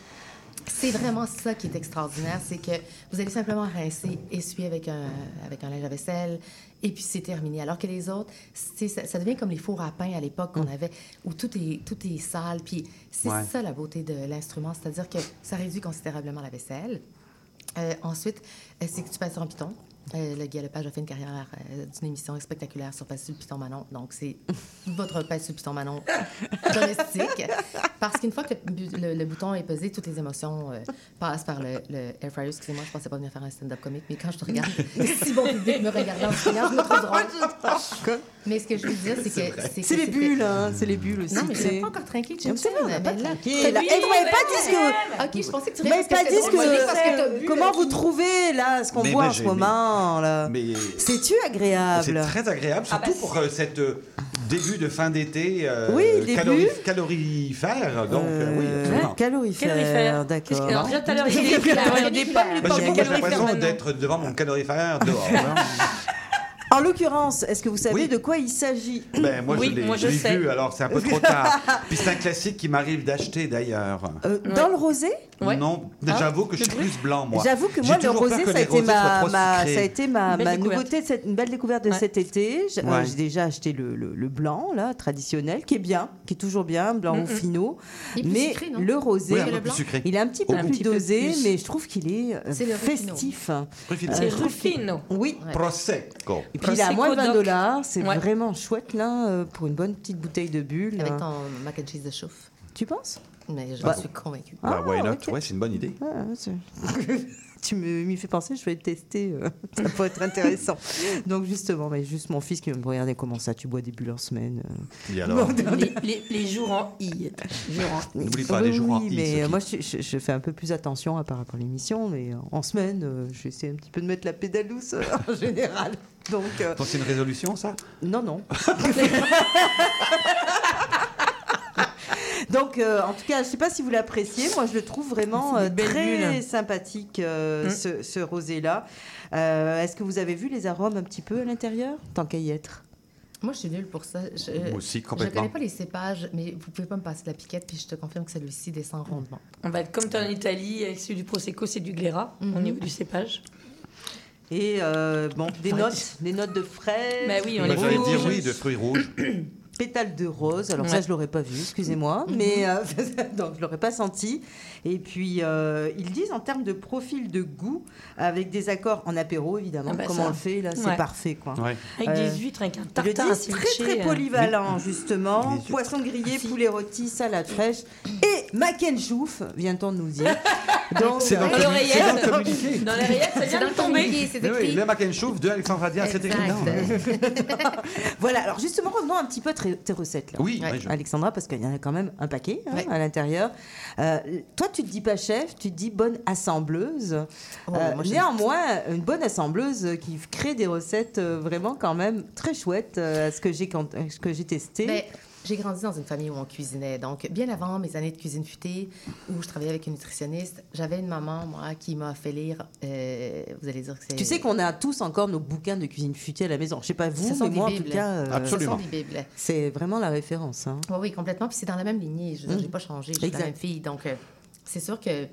C'est vraiment ça qui est extraordinaire, c'est que vous allez simplement rincer, essuyer avec un, avec un linge à vaisselle, et puis c'est terminé. Alors que les autres, ça, ça devient comme les fours à pain à l'époque qu'on avait, où tout est, tout est sale. Puis c'est Ouais. ça la beauté de l'instrument, c'est-à-dire que ça réduit considérablement la vaisselle. Euh, ensuite, euh, c'est que tu passes sur un piton. Euh, le Guy Lepage a fait une carrière euh, d'une émission spectaculaire sur le Piton Manon. Donc, c'est <laughs> votre le Piton Manon <laughs> domestique. Parce qu'une fois que le, bu- le- le bouton est pesé, toutes les émotions euh, passent par le, le air fryer. Excusez-moi, je pensais pas venir faire un stand-up comique, mais quand je te regarde, <laughs> si bon public me regardant en je me trouve drôle. Mais ce que je veux dire, c'est <laughs> que... C'est les bulles, hein, c'est les bulles aussi. Non, mais je c'est- pas encore Non, mais c'est vrai, on n'a pas Eh, vous m'avez mais pas dit ce que... OK, je pensais que tu Mais pas dit ce que Comment là, vous trouvez, là, ce qu'on moi, en ce moment, là Mais C'est-tu c'est agréable très agréable, surtout bah, pour euh, cette euh, début de fin d'été euh, Oui, début. calori- calorifère. Donc, euh, oui, Euh, absolument. Calorifère, Calorifère. Qu'est-ce que- Alors, d'accord. déjà tout à l'heure, il y a des pommes, Bah, j'ai l'impression d'être devant mon calorifère dehors. <laughs> hein. En l'occurrence, est-ce que vous savez Oui. de quoi il s'agit? Ben, moi, Oui, je l'ai moi, je je l'ai sais. vu, alors c'est un peu trop tard. <laughs> Puis c'est un classique qui m'arrive d'acheter d'ailleurs. Euh, Dans le rosé? Ouais. Non, Ah, j'avoue que je suis plus blanc, moi. J'avoue que J'ai moi, le toujours peur rosé, que ça a les été rosés soient ma, trop ma- sucrés. ça a été ma, Belle ma découverte. nouveauté, de cette, une belle découverte de Ouais. cet été. J'- euh, Ouais. J'ai déjà acheté le, le- le blanc, là, traditionnel, qui est bien, qui est toujours bien, blanc ou finot. Il est plus Mais sucré, non? le rosé, Oui, un le peu plus blanc sucré. il est un petit peu Un plus petit peu dosé, plus. mais je trouve qu'il est euh, C'est le Ruffino. festif. Ruffino. C'est Ruffino. Oui. Prosecco. Et puis il est à moins de 20 doc. dollars, c'est Ouais. vraiment chouette là euh, pour une bonne petite bouteille de bulle. Avec hein. ton mac and cheese de chouffe. Tu penses? Mais je Bah. suis convaincue. Bah, Ah, why not? Ouais, c'est une bonne idée. Ah, <laughs> tu me m'y fais penser, je vais le tester, euh, <laughs> ça pourrait être intéressant. Donc justement, mais juste mon fils qui va me regarder comment ça, tu bois des bulles en semaine. euh. Et alors Les, les- les jours en I. Jours en I. N'oublie pas les jours en I, mais euh, moi je, je- je fais un peu plus attention à par rapport à l'émission, mais en semaine, euh, je vais essayer un petit peu de mettre la pédale douce euh, en général. Donc euh, Donc, c'est une résolution, ça? non, non. <laughs> Donc, euh, en tout cas, je ne sais pas si vous l'appréciez. Moi, je le trouve vraiment euh, très bulles. sympathique, euh, Mm. ce, ce rosé-là. Euh, Est-ce que vous avez vu les arômes un petit peu à l'intérieur Tant qu'à y être? Moi, je suis nulle pour ça. Je, Moi aussi, Je complètement. connais pas les cépages, mais vous pouvez pas me passer la piquette, puis je te confirme que celui-ci descend rondement. On va être comme tu en Italie, avec celui du Prosecco, c'est du Glera, au Mhm. niveau du cépage. Et euh, bon, des notes, des notes de frais. Bah oui, on Bah, dire oui, de fruits rouges. <clears throat> pétales de rose. Alors ça, je l'aurais pas vu, excusez-moi, mais euh, <laughs> donc je l'aurais pas senti. Et puis euh, ils disent en termes de profil de goût, avec des accords en apéro évidemment, Ah bah comme ça. on le fait là, c'est Ouais. parfait quoi. Ouais. Avec Euh, des huîtres, avec un Ils le tartare disent très très euh, polyvalent justement. Poisson grillé, poulet rôti, salade fraîche et mac and chouf, vient-on de nous dire. C'est dans, le Dans communiqué. les rayettes, ça C'est vient de le tomber. oui, le mac and chouf de Alexandre Radian, c'est écrit <laughs> voilà. Alors justement, revenons un petit peu à tes tes recettes là. Oui, Ouais. Alexandra, parce qu'il y en a quand même un paquet hein, Ouais. à l'intérieur. Euh, toi, tu te dis pas chef, tu te dis bonne assembleuse. Oh, Euh, néanmoins, une bonne assembleuse qui crée des recettes euh, vraiment quand même très chouettes euh, à ce que j'ai quand- à ce que j'ai testé. Ben, j'ai grandi dans une famille où on cuisinait. Donc, bien avant mes années de cuisine futée, où je travaillais avec une nutritionniste, j'avais une maman, moi, qui m'a fait lire. euh, vous allez dire que c'est. tu sais qu'on a tous encore nos bouquins de cuisine futée à la maison. Je sais pas vous, mais moi en tout cas, euh, Absolument. Ce sont des bibles. c'est vraiment la référence. hein. Oui, oui, complètement. Puis c'est dans la même lignée. Je veux dire, Mm. j'ai pas changé. Je suis la même fille. Donc, euh, c'est sûr que.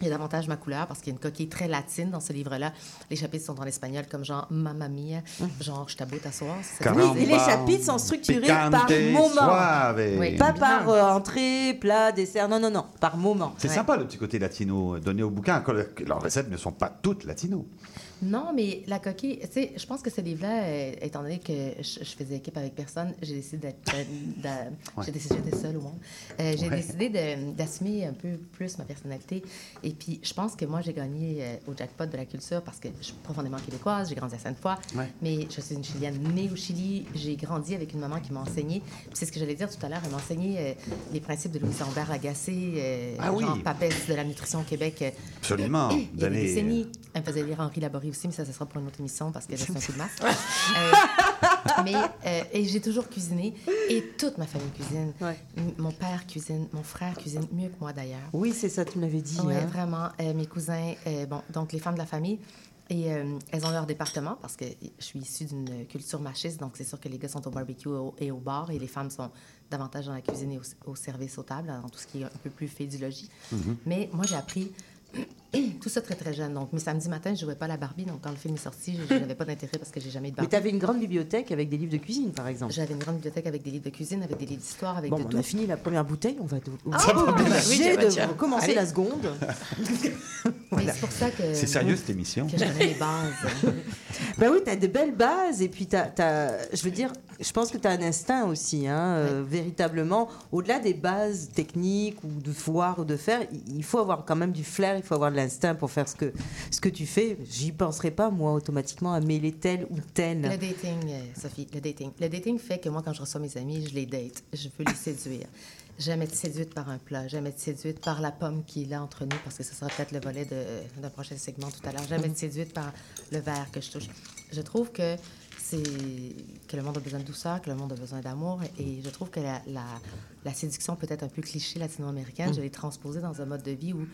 Il y a davantage ma couleur parce qu'il y a une coquille très latine dans ce livre-là. Les chapitres sont en espagnol comme genre Mamma mia, genre je t'aboute à soir. Oui, et les chapitres sont structurés par moment. suave. Oui. Pas par euh, entrée, plat, dessert. Non, non, non, par moment. C'est Ouais. sympa le petit côté latino donné au bouquin. Leurs recettes ne sont pas toutes latino. Non, mais la coquille, tu sais, je pense que ce livre-là, euh, étant donné que je, je faisais équipe avec personne, j'ai décidé d'être. de- <laughs> Ouais. J'ai décidé j'étais seule au monde. Euh, j'ai Ouais. décidé d'assumer un peu plus ma personnalité. Et puis, je pense que moi, j'ai gagné euh, au jackpot de la culture parce que je suis profondément québécoise, j'ai grandi à Sainte-Foy, Ouais. mais je suis une Chilienne née au Chili. J'ai grandi avec une maman qui m'a enseigné. C'est ce que j'allais dire tout à l'heure, elle m'a enseigné euh, les principes de Louis Lambert Lagacé, euh, Ah oui. papesse de la nutrition au Québec. euh, Absolument. il y a des décennies. Elle me faisait lire Henri Laborie aussi, mais ça, ce sera pour une autre émission parce que là, c'est un coup de masse. <laughs> Euh, mais euh, et j'ai toujours cuisiné et toute ma famille cuisine. Ouais. Mon père cuisine, mon frère cuisine mieux que moi d'ailleurs. Oui, c'est ça, tu me l'avais dit. Oui, hein. vraiment. Euh, mes cousins, euh, bon, donc les femmes de la famille. Et euh, elles ont leur département parce que je suis issue d'une culture machiste, donc c'est sûr que les gars sont au barbecue au- et au bar et les femmes sont davantage dans la cuisine et au, au service aux tables, dans tout ce qui est un peu plus fait du logis. Mais moi, j'ai appris <clears throat> tout ça très très jeune. Donc mes samedis matins, je jouais pas à la Barbie, donc quand le film est sorti, je n'avais pas d'intérêt parce que j'ai jamais eu de Mais Barbie. tu avais une grande bibliothèque avec des livres de cuisine, par exemple. J'avais une grande bibliothèque avec des livres de cuisine, avec des livres d'histoire, avec Bon, de on tout. a fini la première bouteille, on va de- Ah, obligé bah, tiens. de commencer Allez. la seconde. <laughs> <laughs> Mais c'est pour ça que, C'est sérieux cette émission que connais les bases. <laughs> Ben oui, tu as de belles bases et puis tu as, je veux dire, je pense que tu as un instinct aussi, hein, euh, véritablement. Au-delà des bases techniques ou de voir ou de faire, il- faut avoir quand même du flair, il faut avoir de l'instinct pour faire ce que, ce que tu fais. J'y penserais pas, moi, automatiquement, à mêler tel ou Le tel. dating, euh, Sophie, le dating. Le dating fait que moi, quand je reçois mes amis, je les date. Je veux les séduire. J'aime être séduite par un plat. J'aime être séduite par la pomme qui est là entre nous, parce que ce sera peut-être le volet d'un prochain segment tout à l'heure. J'aime être séduite par le verre que je touche. Je trouve que c'est que le monde a besoin de douceur, que le monde a besoin d'amour, et je trouve que la, la, la séduction peut être un peu cliché latino-américaine. Je l'ai transposée dans un mode de vie où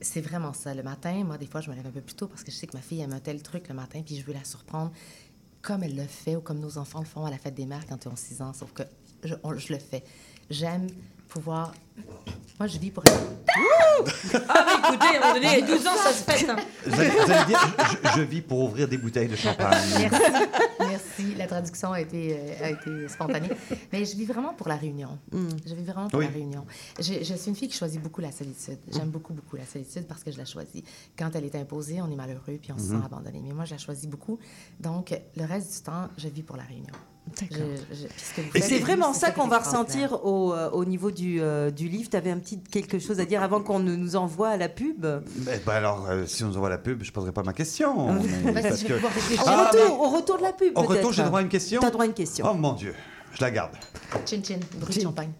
c'est vraiment ça. Le matin, moi, des fois, je me lève un peu plus tôt parce que je sais que ma fille aime un tel truc le matin, puis je veux la surprendre comme elle le fait ou comme nos enfants le font à la fête des mères quand ils ont 6 ans, sauf que je, on- je le fais. J'aime pouvoir... Moi, je vis pour... Ah, mais écoutez, à un moment donné, 12 ans, ça se fête. hein. Vous allez, vous allez dire, je, je vis pour ouvrir des bouteilles de champagne. Merci. Merci. La traduction a été, euh, a été spontanée. <laughs> Mais je vis vraiment pour la réunion. Je vis vraiment pour Oui. la réunion. Je, je suis une fille qui choisit beaucoup la solitude. J'aime beaucoup, beaucoup la solitude parce que je la choisis. Quand elle est imposée, on est malheureux puis on se sent abandonné. Mais moi, je la choisis beaucoup. Donc, le reste du temps, je vis pour la réunion. Et c'est vraiment ça qu'on va ressentir au, euh, au niveau du, euh, du livre. Tu avais un petit quelque chose à dire avant qu'on ne nous envoie à la pub? Mais, bah alors, euh, si on nous envoie la pub, je ne poserai pas ma question. mais parce que-. Au Ah, retour, au retour de la pub, Au retour, j'ai droit à une question? T'as droit à une question. Oh mon Dieu, je la garde. Chin chin, bruit de Chin. champagne.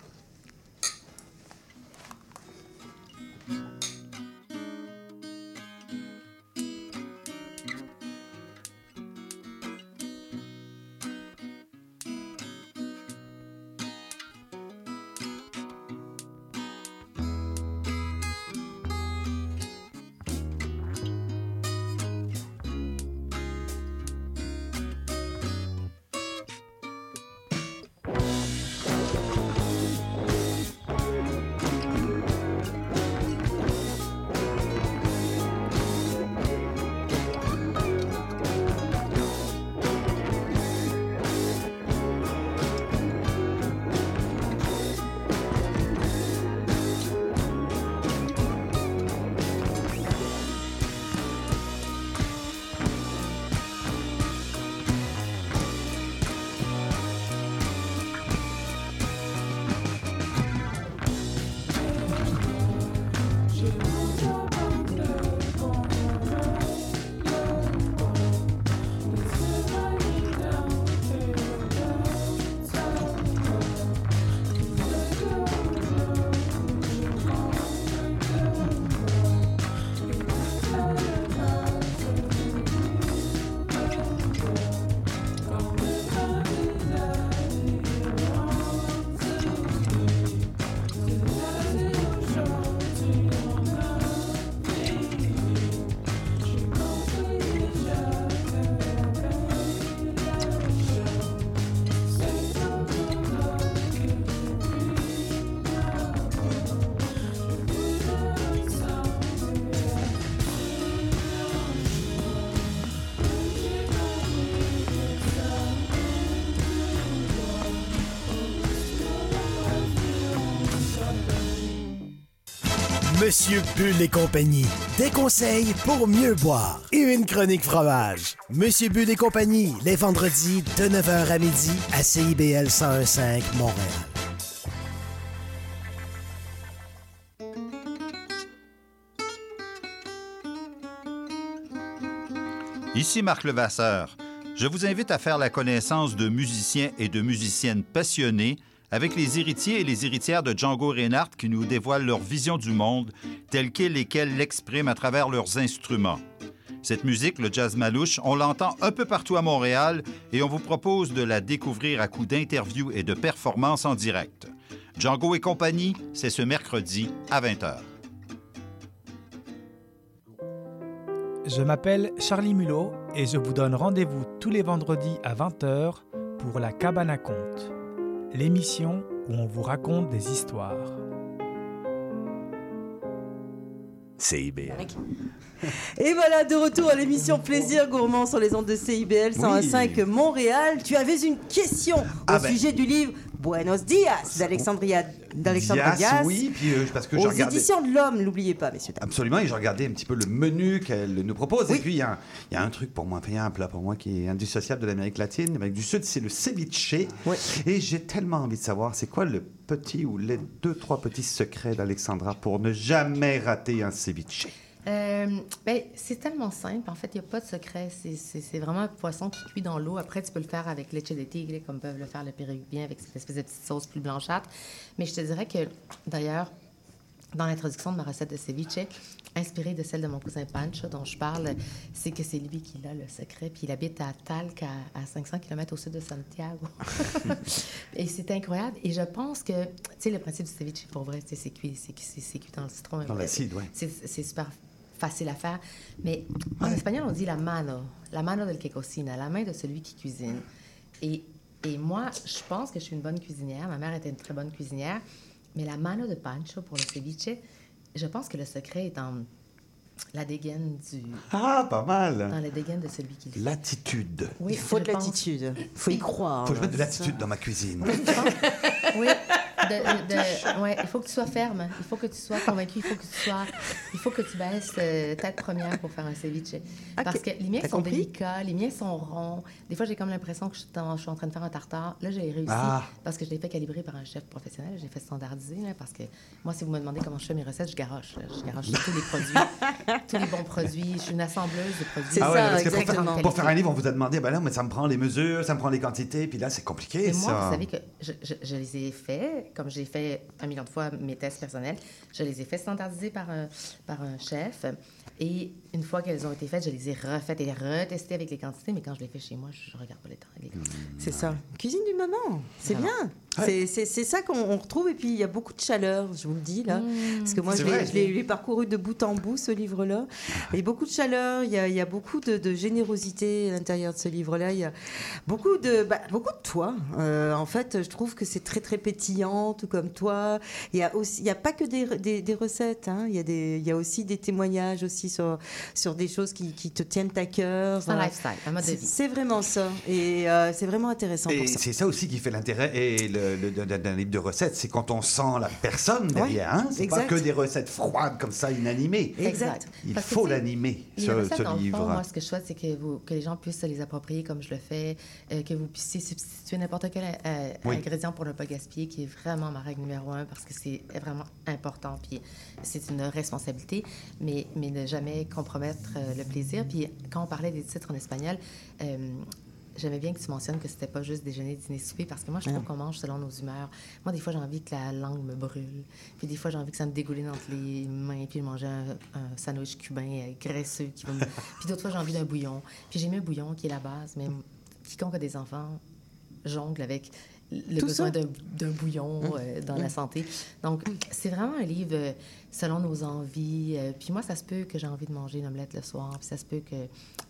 Monsieur Bull et compagnie. Des conseils pour mieux boire et une chronique fromage. Monsieur Bull et compagnie, les vendredis de 9h à midi à CIBL 1015 Montréal. Ici Marc Levasseur. Je vous invite à faire la connaissance de musiciens et de musiciennes passionnés avec les héritiers et les héritières de Django Reinhardt qui nous dévoilent leur vision du monde telle qu'elle lesquels l'expriment à travers leurs instruments. Cette musique, le jazz malouche, on l'entend un peu partout à Montréal et on vous propose de la découvrir à coups d'interviews et de performances en direct. Django et compagnie, c'est ce mercredi à 20h. Je m'appelle Charlie Mulot et je vous donne rendez-vous tous les vendredis à 20h pour La Cabane à Conte, l'émission où on vous raconte des histoires. CIBL. <laughs> Et voilà, de retour à l'émission Plaisir Gourmand sur les ondes de CIBL 105 Montréal. Tu avais une question Ah au ben. sujet du livre Buenos Dias d'Alexandria d'Alexandre Dias, oui, puis euh, parce que je aux regardais... éditions de l'Homme, n'oubliez pas, messieurs. Absolument, et je regardais un petit peu le menu qu'elle nous propose. Et puis, il y, a un- il y a un truc pour moi, il y a un plat pour moi qui est indissociable de l'Amérique latine. L'Amérique du Sud, c'est le ceviche. Et j'ai tellement envie de savoir, c'est quoi le petit ou les deux, trois petits secrets d'Alexandra pour ne jamais rater un ceviche? Euh, ben, c'est tellement simple. En fait, il n'y a pas de secret. C'est- vraiment un poisson qui cuit dans l'eau. Après, tu peux le faire avec leche de tigre, comme peuvent le faire le péruviens, avec cette espèce de petite sauce plus blanchâtre. Mais je te dirais que, d'ailleurs, dans l'introduction de ma recette de ceviche, inspirée de celle de mon cousin Pancho, dont je parle, c'est que c'est lui qui a le secret. Puis il habite à Talca, à, à 500 km au sud de Santiago. <laughs> <laughs> et c'est incroyable. Et je pense que, tu sais, le principe du ceviche, pour vrai, c'est cuit, c'est cuit- dans le citron. Dans l'acide. C'est c'est super facile à faire. Mais en espagnol, on dit la mano. La mano del que cocina, la main de celui qui cuisine. Et, et moi, je pense que je suis une bonne cuisinière. Ma mère était une très bonne cuisinière. Mais la mano de Pancho pour le ceviche, je pense que le secret est dans la dégaine du... Ah, pas Dans mal! la dégaine de celui qui. L'attitude. Oui, Il faut de l'attitude. Il faut y croire. Faut que je mette de c'est l'attitude dans ma cuisine. Oui, <laughs> de- de- ouais, il faut que tu sois ferme, il faut que tu sois convaincu, il faut que tu sois, il faut que tu baisses euh, tête première pour faire un ceviche. Parce que les miens sont compris? délicats, les miens sont ronds. Des fois, j'ai comme l'impression que je suis, en, je suis en train de faire un tartare. Là, j'ai réussi Ah. parce que je l'ai fait calibrer par un chef professionnel, j'ai fait standardiser. là, parce que moi, si vous me demandez comment je fais mes recettes, je garoche. là. Je garoche tous les produits, <laughs> tous les bons produits. Je suis une assembleuse de produits. C'est Ah ça, parce que pour, faire, pour faire un livre, on vous a demandé, ben là, mais ça me prend les mesures, ça me prend les quantités, puis là, c'est compliqué, Et moi, ça. vous savez que je, je- je les ai faits, comme j'ai fait un million de fois mes tests personnels, je les ai fait standardiser par un, par un chef. Et une fois qu'elles ont été faites, je les ai refaites et retestées avec les quantités. Mais quand je les fais chez moi, je ne regarde pas les temps. les quantités. C'est ça. Cuisine du maman, c'est bien. C'est- C'est c'est ça qu'on on retrouve. Et puis, il y a beaucoup de chaleur, je vous le dis, là. Parce que moi, je l'ai- parcouru de bout en bout, ce livre-là. Il y a beaucoup de chaleur, il y a, il y a beaucoup de, de générosité à l'intérieur de ce livre-là. Il y a beaucoup de, bah, beaucoup de toi. Euh, en fait, je trouve que c'est très, très pétillant, tout comme toi. Il y a aussi, il y a pas que des, des, des recettes. hein. Il, y a des, il y a aussi des témoignages aussi sur, sur des choses qui, qui te tiennent à cœur. C'est un Euh, lifestyle, un mode de c'est- vie. C'est vraiment ça. Et euh, c'est vraiment intéressant Et pour ça. c'est ça aussi qui fait l'intérêt et le, le- d'un- d'un livre de recettes, c'est quand on sent la personne derrière. hein. C'est pas que des recettes froides comme ça, inanimées. Exact. Il Parce faut l'animer, ce, recettes, ce dans le livre. fond, moi, ce que je souhaite, c'est que, vous, que les gens puissent se les approprier comme je le fais, euh, que vous puissiez substituer n'importe quel euh, Oui. ingrédient pour ne pas gaspiller, qui est vraiment ma règle numéro un, parce que c'est vraiment important, puis c'est une responsabilité, mais, mais ne jamais compromettre euh, le plaisir. Puis quand on parlait des titres en espagnol, euh, J'aimais bien que tu mentionnes que c'était pas juste déjeuner, dîner, souper, parce que moi, je trouve qu'on mange selon nos humeurs. Moi, des fois, j'ai envie que la langue me brûle. Puis des fois, j'ai envie que ça me dégouline entre les mains, puis manger un, un sandwich cubain euh, graisseux. Qui va me- <laughs> Puis d'autres fois, j'ai envie d'un bouillon. Puis j'ai mis un bouillon qui est la base, mais quiconque a des enfants jongle avec le Tout besoin d'un bouillon euh, dans la santé. Donc, c'est vraiment un livre euh, selon nos envies. euh, puis moi, ça se peut que j'ai envie de manger une omelette le soir, puis ça se peut que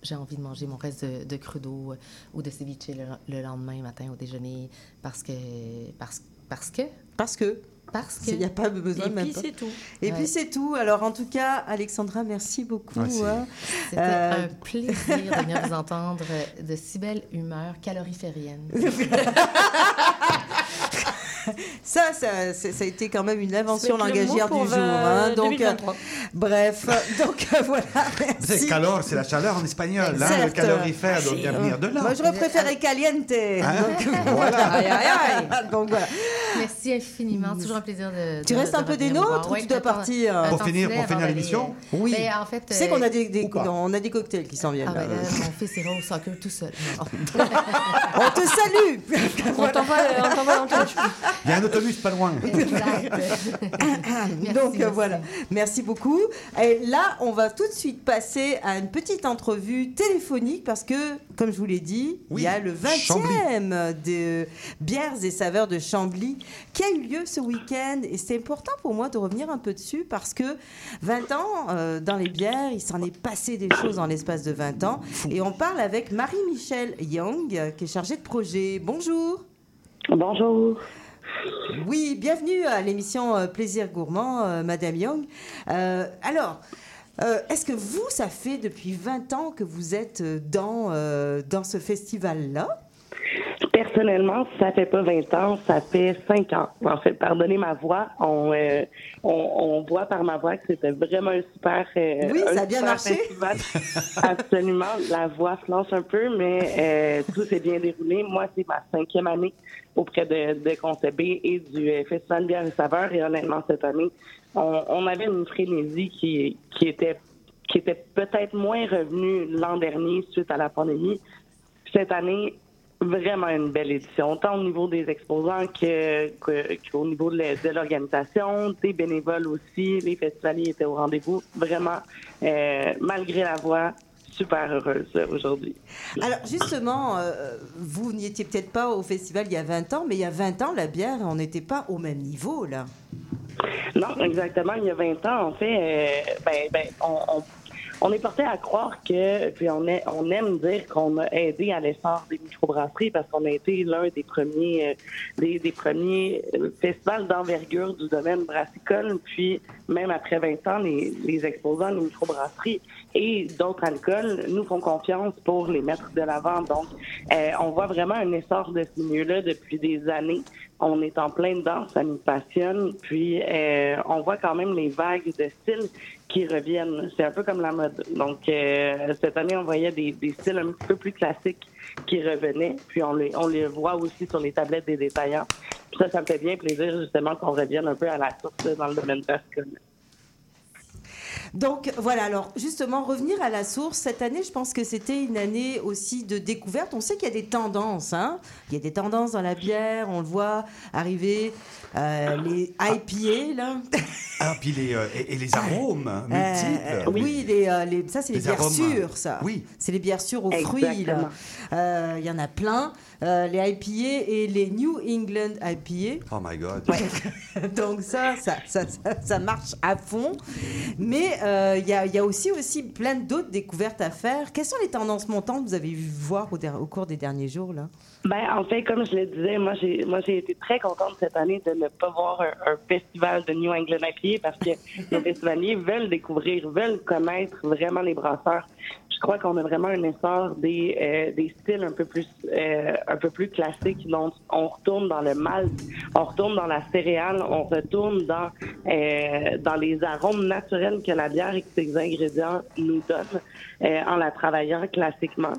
j'ai envie de manger mon reste de, de crudo ou de ceviche le, le lendemain matin au déjeuner parce que... Parce, parce que... Parce que. Parce que... Il n'y a pas besoin Et même puis c'est tout. Et Ouais. puis c'est tout. Alors en tout cas, Alexandra, merci beaucoup. Merci. hein. C'était Euh, un plaisir de <laughs> venir vous entendre euh, de si belle humeur caloriférienne. <laughs> <laughs> Ça, ça, ça, ça a été quand même une invention langagière du pour, jour. euh, hein. Donc, 2023. bref, <laughs> donc euh, voilà. C'est calor, c'est la chaleur en espagnol. Hein, le calorifère doit bien venir de là. Moi, j'aurais préféré caliente. Donc, <laughs> Voilà. Aïe, aïe, aïe. Donc voilà. Merci infiniment. Toujours un plaisir de. Tu de- restes de un peu des nôtres ou tu dois partir Pour finir- pour finir l'émission Oui. Mais en fait. Tu sais euh, qu'on a des, des- ou pas on a des cocktails qui s'en viennent. Ah, ben là. là, mon fils ira au soccer tout seul. On te salue. On t'envoie on Il y a un autobus pas loin. <laughs> Merci, Donc merci. voilà, merci beaucoup. Et là, on va tout de suite passer à une petite entrevue téléphonique parce que, comme je vous l'ai dit, Oui, il y a le 20e de Bières et Saveurs de Chambly qui a eu lieu ce week-end. Et c'est important pour moi de revenir un peu dessus parce que 20 ans euh, dans les bières, il s'en est passé des choses en l'espace de 20 ans. Et on parle avec Marie-Michel Young qui est chargée de projet. Bonjour. Bonjour. Oui, bienvenue à l'émission euh, Plaisir Gourmand, euh, Madame Young. Euh, alors, est-ce que vous, ça fait depuis 20 ans que vous êtes dans, dans ce festival-là? Personnellement, ça fait pas 20 ans, ça fait 5 ans. En fait, pardonnez ma voix, on, euh, on, on voit par ma voix que c'était vraiment un super. euh, Oui, un ça a bien marché. festival. <laughs> Absolument, la voix flanche un peu, mais euh, tout s'est bien déroulé. Moi, c'est ma cinquième année auprès de, de Conceb et du euh, Festival Bière et Saveurs, et honnêtement, cette année, on, on avait une frénésie qui, qui était qui était peut-être moins revenue l'an dernier suite à la pandémie. Cette année, vraiment une belle édition, tant au niveau des exposants que, qu'au niveau de, l'organisation, des bénévoles aussi. Les festivaliers étaient au rendez-vous. Vraiment, euh, malgré la voix, super heureuse aujourd'hui. Alors, justement, euh, vous n'y étiez peut-être pas au festival il y a 20 ans, mais il y a 20 ans, la bière, on n'était pas au même niveau, là. Non, exactement. Il y a 20 ans, en fait, euh, ben, ben, on, on, on est porté à croire que, puis on, est, on aime dire qu'on a aidé à l'essor des microbrasseries parce qu'on a été l'un des premiers, euh, des, des premiers euh, festivals d'envergure du domaine brassicole. Puis, même après 20 ans, les, les exposants, les microbrasseries et d'autres alcools nous font confiance pour les mettre de l'avant. Donc, euh, on voit vraiment un essor de ce milieu-là depuis des années. On est en plein dedans, ça nous passionne. Puis, euh, on voit quand même les vagues de styles qui reviennent. C'est un peu comme la mode. Donc, euh, cette année, on voyait des, styles un petit peu plus classiques qui revenaient. Puis, on les, on les voit aussi sur les tablettes des détaillants. Puis ça, ça me fait bien plaisir, justement, qu'on revienne un peu à la source dans le domaine brassicole. Donc voilà, alors justement, revenir à la source, cette année, je pense que c'était une année aussi de découverte. On sait qu'il y a des tendances, hein. Il y a des tendances dans la bière, on le voit arriver, euh, les IPA, là. Ah, puis les, euh, et, et les arômes multiples. Euh, oui, les, euh, les- ça, c'est les, Les bières arômes, sûres, ça. oui. C'est les bières sûres aux fruits, là. Euh, Il y en a plein. Euh, les IPA et les New England IPA. Oh my God. <laughs> Donc ça, ça, ça, ça, ça marche à fond. Mais il y, a, il y a aussi, plein d'autres découvertes à faire. Quelles sont les tendances montantes que vous avez vu voir au, au cours des derniers jours là? Ben, en fait, comme je le disais, moi, j'ai, moi, j'ai été très contente cette année de ne pas voir un, un festival de New England IPA parce que <laughs> nos festivaliers veulent découvrir, veulent connaître vraiment les brasseurs. Je crois qu'on a vraiment un essor des, euh, des styles un peu plus, euh, un peu plus classiques. Donc, on retourne dans le malt, on retourne dans la céréale, on retourne dans, euh, dans les arômes naturels que la bière et que ses ingrédients nous donnent euh, en la travaillant classiquement,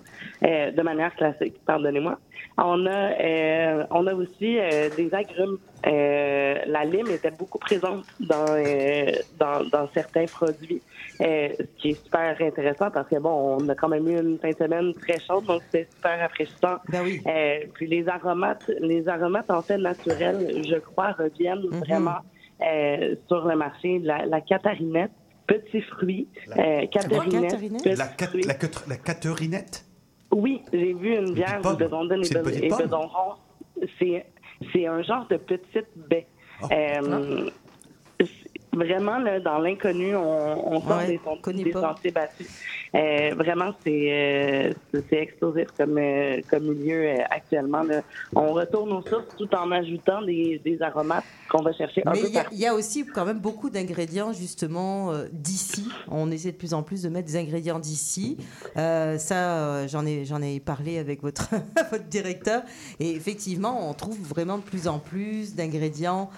euh, de manière classique, pardonnez-moi. On a, euh, on a aussi euh, des agrumes. Euh, la lime était beaucoup présente dans, euh, dans, dans certains produits, euh, ce qui est super intéressant parce que bon, on a quand même eu une fin de semaine très chaude, donc c'était super rafraîchissant. Euh, puis les aromates, les aromates en fait naturels, je crois, reviennent vraiment euh, sur le marché. La, la catarinette, petit fruit, euh, catarinette, petit La, cat- la, cat- la caterinette oui, j'ai vu une bière de Bedondon et. Bedonron. C'est, c'est un genre de petite baie. Oh. Euh, vraiment là, dans l'inconnu, on, on sort Ouais, des, des pas. sentiers battus. Euh, vraiment, c'est euh, explosif comme, euh, comme milieu euh, actuellement. là. On retourne aux sources tout en ajoutant des, des aromates qu'on va chercher un Mais peu il y, a- y aussi quand même beaucoup d'ingrédients justement euh, d'ici. On essaie de plus en plus de mettre des ingrédients d'ici. Ça, j'en ai, j'en ai parlé avec votre, <laughs> votre directeur. Et effectivement, on trouve vraiment de plus en plus d'ingrédients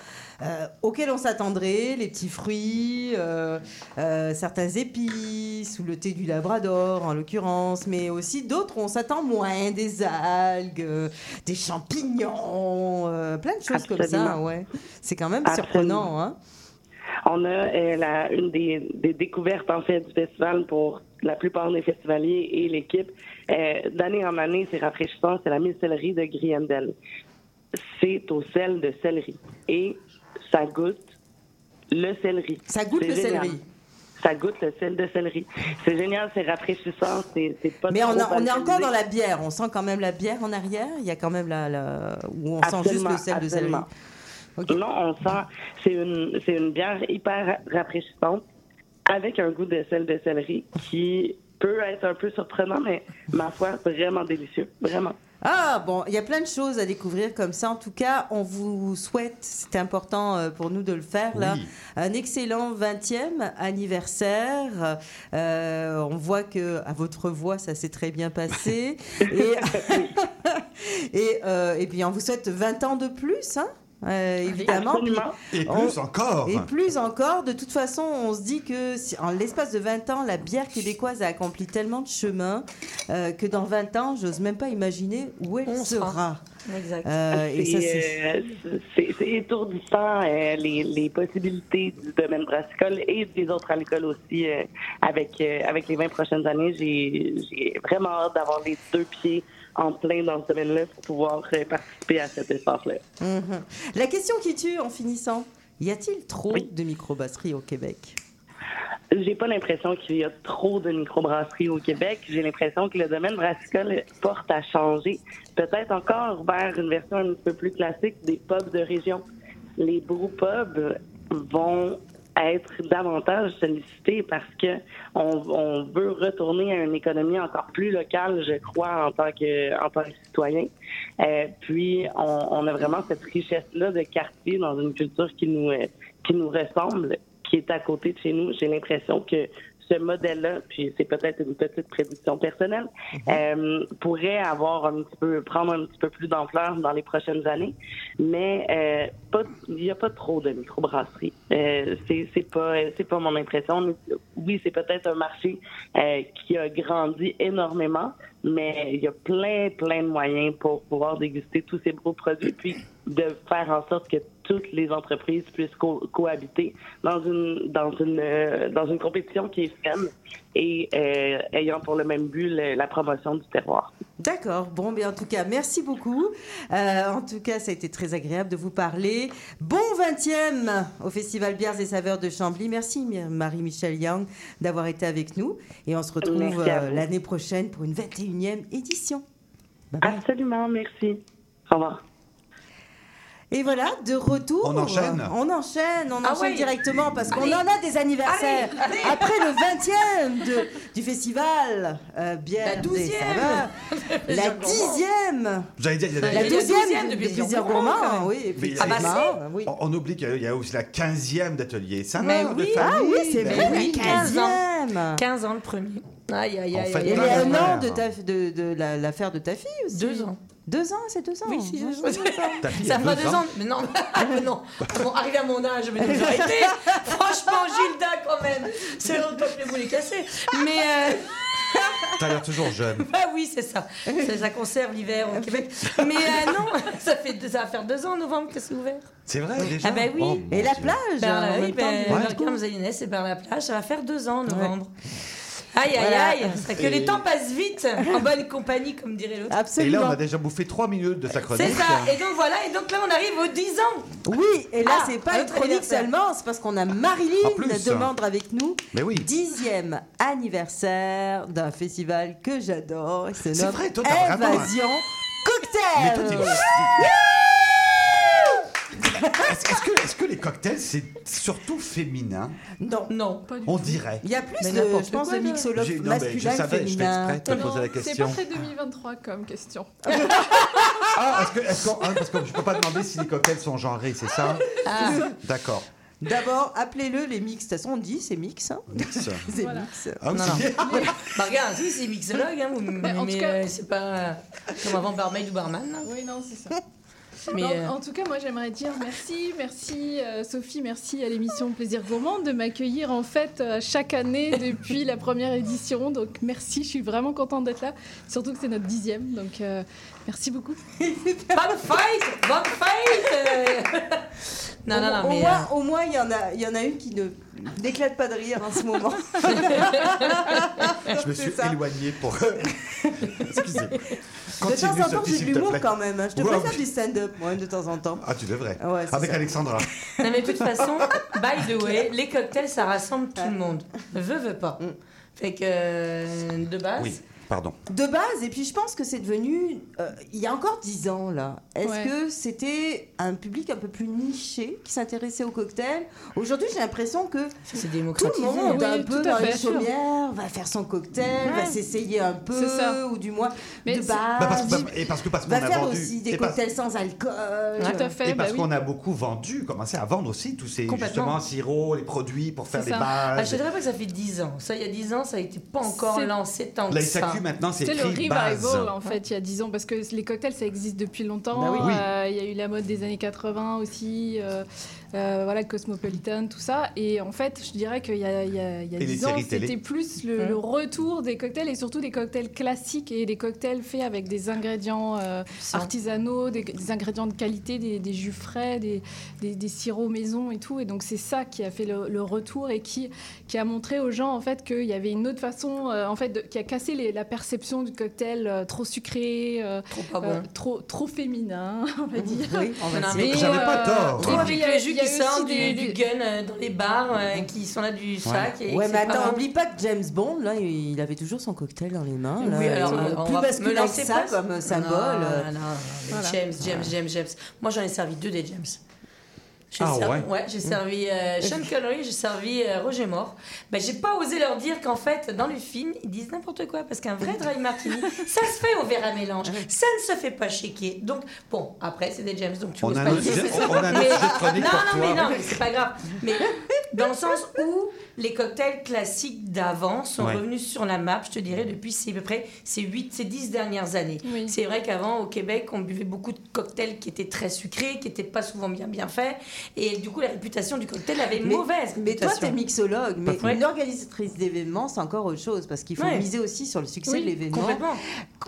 euh, auxquels on s'attendrait, les petits fruits, euh, euh, certains épices ou le thé du Labrador en l'occurrence, mais aussi d'autres où on s'attend moins, des algues, des champignons, plein de choses comme ça. Ouais. C'est quand même Absolument. surprenant. Hein? On a la, une des, des découvertes en fait du festival pour la plupart des festivaliers et l'équipe. Euh, D'année en année, c'est rafraîchissant, c'est la mille-céleri de Griendel. C'est au sel de céleri. Et ça goûte le céleri. Ça goûte le génial. céleri. Ça goûte le sel de céleri. C'est génial, c'est rafraîchissant, c'est pas Mais on, trop a- on est encore dans la bière. On sent quand même la bière en arrière. Il y a quand même la, la- où on sent juste le sel de céleri. Non, on sent, c'est une, c'est une bière hyper rafraîchissante avec un goût de sel de céleri qui peut être un peu surprenant, mais ma foi, vraiment délicieux. Vraiment. Ah bon, il y a plein de choses à découvrir comme ça. En tout cas, on vous souhaite, c'est important euh, pour nous de le faire là, Oui. un excellent 20e anniversaire. Euh, on voit que à votre voix, ça s'est très bien passé. <laughs> et, <laughs> et, euh, et puis on vous souhaite 20 ans de plus, hein, euh, évidemment. Et On- plus encore. Et plus encore, de toute façon, on se dit que si- en l'espace de 20 ans, la bière québécoise a accompli tellement de chemin euh, que dans 20 ans, j'ose même pas imaginer où elle On sera. sera. Exact. Euh, et ça, c'est- C'est euh, c'est- étourdissant, euh, les, les possibilités du domaine brassicole et des autres alcools aussi. euh, avec, euh, avec les 20 prochaines années, j'ai vraiment hâte d'avoir les deux pieds en plein dans ce domaine-là pour pouvoir euh, participer à cet effort-là. Mhm. La question qui tue en finissant, y a-t-il trop de microbrasseries au Québec? J'ai pas l'impression qu'il y a trop de microbrasseries au Québec. J'ai l'impression que le domaine brassicole porte à changer. Peut-être encore vers une version un petit peu plus classique des pubs de région. Les brewpubs vont être davantage sollicités parce que on, on veut retourner à une économie encore plus locale, je crois, en tant que en tant que citoyen. Euh, puis on, on a vraiment cette richesse-là de quartier dans une culture qui nous euh, qui nous ressemble qui est à côté de chez nous. J'ai l'impression que ce modèle-là, puis c'est peut-être une petite prédiction personnelle, euh, pourrait avoir un petit peu, prendre un petit peu plus d'ampleur dans les prochaines années. Mais euh, il n'y a pas trop de microbrasseries. Euh, c'est c'est pas, c'est pas mon impression. Oui, c'est peut-être un marché euh, qui a grandi énormément, mais il y a plein, plein de moyens pour pouvoir déguster tous ces beaux produits, puis de faire en sorte que toutes les entreprises puissent co- cohabiter dans une dans une euh, dans une compétition qui est saine et euh, ayant pour le même but le- la promotion du terroir. D'accord. Bon, bien en tout cas, merci beaucoup. Euh, en tout cas, ça a été très agréable de vous parler. Bon 20e au Festival Bières et Saveurs de Chambly. Merci Mi- Marie-Michel Young d'avoir été avec nous. Et on se retrouve l'année prochaine pour une 21e édition. Absolument, merci. Au revoir. Et voilà, de retour. On enchaîne On enchaîne, on Ah enchaîne ouais. directement parce qu'on en a des anniversaires. Allez, allez. Après le 20e de- du festival euh, Bière La des 12e. Saveurs. <laughs> La Plaisir gourmand. 10e. J'allais dire, il y a- La Il y a 12e, 12e de plaisir gourmand, oui, il y a-. Ah bah oui. on, on oublie qu'il y a aussi la 15e d'atelier. Ça de oui. famille. Ah oui, c'est vrai, oui, la 15 ans. 15e. 15 ans le premier. Aïe, aïe, aïe. fait les aïe. la un an de, ta, de, de la- l'affaire de ta fille aussi. Deux ans. Deux ans, c'est deux ans. Oui, si, je sais ça. Ta fille Ça a fera deux deux ans. Mais non, <laughs> ah, mais non. Bon, arrivé à mon âge, mais arrêté. <laughs> Franchement, Gilda, quand même. C'est longtemps que je voulais casser. Mais. Euh... T'as l'air toujours jeune. <laughs> Ah oui, c'est ça. Ça, ça conserve l'hiver au Québec. Mais euh, non, ça, fait, ça va faire deux ans en novembre que c'est ouvert. C'est vrai, déjà Ah ben oui. Oh, Et la plage. La, même oui, ben, coup. Guillaume Zayonès et vers la plage, ça va faire deux ans en novembre. Aïe, Voilà. aïe. C'est que les temps passent vite, en bonne compagnie, comme dirait l'autre. Et là, on Absolument. a déjà bouffé 3 minutes de sa chronique. C'est ça. Et donc voilà, et donc là, on arrive aux 10 ans. Oui, et là, Ah, c'est pas un une chronique seulement, c'est parce qu'on a Marilyn Demandre avec nous. Mais oui. Dixième anniversaire d'un festival que j'adore. C'est nomme vrai, toi, t'as vraiment Invasion Mais toi, Cocktail. Est-ce est-ce que, est-ce que les cocktails, c'est surtout féminin Non. Non. On dirait. Il y a plus, Mais de, n'importe je pense, quoi, de mixologues non, mais je masculins savais, je fais féminins. exprès de te poser la C'est pas question. très 2023 comme question. <laughs> Ah, est-ce que, est-ce qu'on- ah, parce que je peux pas demander si les cocktails sont genrés, c'est ça? Ah. D'accord. D'abord, appelez-le les mix. De toute façon, on dit c'est mix. Hein. Mix. <laughs> C'est Voilà. mix. Ah, Non, <laughs> bah regarde, oui, c'est mixologue, hein, vous- mais, en tout cas- euh, c'est pas euh, comme avant barmaid ou barman. là. Oui, non, c'est ça. Mais, en, euh, en tout cas, moi, j'aimerais dire merci, merci euh, Sophie, merci à l'émission Plaisir Gourmand de m'accueillir en fait euh, chaque année depuis la première édition. Donc merci, je suis vraiment contente d'être là. Surtout que c'est notre dixième, donc merci beaucoup. <laughs> Bonne fight Bonne fight <laughs> euh. Non, au, non, non, au mais. moins, euh, au moins, il y en a, il y en a une qui ne n'éclate pas de rire en ce moment. <laughs> Je me suis ça. éloigné pour. Excusez. De Continue, temps en temps, j'ai de l'humour quand même. hein. Je préfère oui. du stand-up, moi, de temps en temps. Ah, tu devrais. Ouais, Avec ça. Alexandra. Non, mais de toute façon, by the way, les cocktails, ça rassemble tout le monde. Veux, veux pas. Fait que, euh, de base. Oui, pardon. De base, et puis je pense que c'est devenu, euh, il y a encore dix ans là, est-ce Ouais. que c'était un public un peu plus niché qui s'intéressait aux cocktails Aujourd'hui, j'ai l'impression que tout le monde, Oui, un peu dans les chaumières, va faire son cocktail, va Ouais. s'essayer un peu, C'est ça. ou du moins Mais de base. Bah, parce que, bah, et parce que parce qu'on va a faire vendu. aussi des parce- cocktails sans alcool. Tout à fait, Et bah parce oui. qu'on a beaucoup vendu, commencé à vendre aussi tous ces Complètement. justement sirops, les produits pour faire des ça. Ah, bases. je dirais pas que ça fait 10 ans. Ça, il y a 10 ans, ça a été pas encore lancé tant que ça. Maintenant, c'est le revival base. en fait il y a 10 ans parce que les cocktails ça existe depuis longtemps. Bah oui. Euh, Il y a eu la mode des années 80 aussi, euh, euh, voilà Cosmopolitan tout ça. Et en fait je dirais qu'il y a, il y a, il y a Et les 10 ans c'était plus le, le retour des cocktails et surtout des cocktails classiques et des cocktails faits avec des ingrédients euh, artisanaux, des, des ingrédients de qualité, des, des jus frais, des, des, des sirops maison et tout. Et donc c'est ça qui a fait le, le retour et qui, qui a montré aux gens en fait qu'il y avait une autre façon, euh, en fait, de- qui a cassé les- la perception du cocktail euh, trop sucré, euh, Trop pas bon. euh, trop, trop féminin, <laughs> on va dire. Oui, on va mais- J'avais pas tort. Trop avec jus qui sort aussi du, du gun euh, dans les bars euh, qui sont là du sac. Et Ouais, mais c'est pas attends, oublie pas que James Bond, là, il avait toujours son cocktail dans les mains. Là, Oui, alors, Euh, on plus va me lancer ça plus. comme symbole. Non, non, non, mais Voilà. James, James, James, James. Moi, j'en ai servi deux des James. J'ai Ah servi- ouais j'ai servi euh, Sean Connery, j'ai servi euh, Roger Moore. Ben, j'ai pas osé leur dire qu'en fait, dans le film, ils disent n'importe quoi parce qu'un vrai dry martini, <laughs> ça se fait au verre à mélange, ça ne se fait pas shaker. Donc, bon, après, c'est des James, donc tu On a pas dire. sujet- on a Mais- chronique non, pour non, toi. mais non, mais c'est pas grave. Mais dans le sens où les cocktails classiques d'avant sont Ouais. revenus sur la map, je te dirais, depuis c'est à peu près ces 8, ces 10 dernières années. Oui. C'est vrai qu'avant, au Québec, on buvait beaucoup de cocktails qui étaient très sucrés, qui n'étaient pas souvent bien, bien faits. Et du coup, la réputation du cocktail avait Mais- mauvaise. Mais toi, réputation. t'es mixologue, mais Ouais. une organisatrice d'événements, c'est encore autre chose, parce qu'il faut Ouais. miser aussi sur le succès Oui, de l'événement.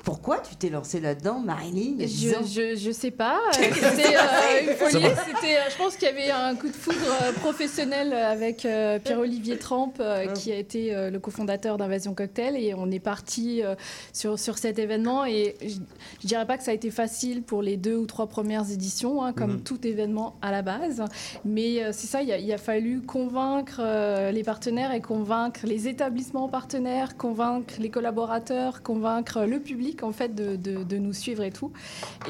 Pourquoi tu t'es lancée là-dedans, Marilyn Je, je, je sais pas. <laughs> C'était euh, une folie. C'était, euh, je pense qu'il y avait un coup de foudre euh, professionnel avec euh, Pierre-Olivier Tramp, euh, qui a été euh, le cofondateur d'Invasion Cocktail. Et on est parti euh, sur, sur cet événement. Et je, je dirais pas que ça a été facile pour les deux ou trois premières éditions, hein, comme Mhm. tout événement à la base. Mais euh, c'est ça, il a, il a fallu convaincre les partenaires et convaincre les établissements partenaires, convaincre les collaborateurs, convaincre le public en fait de, de- de nous suivre et tout.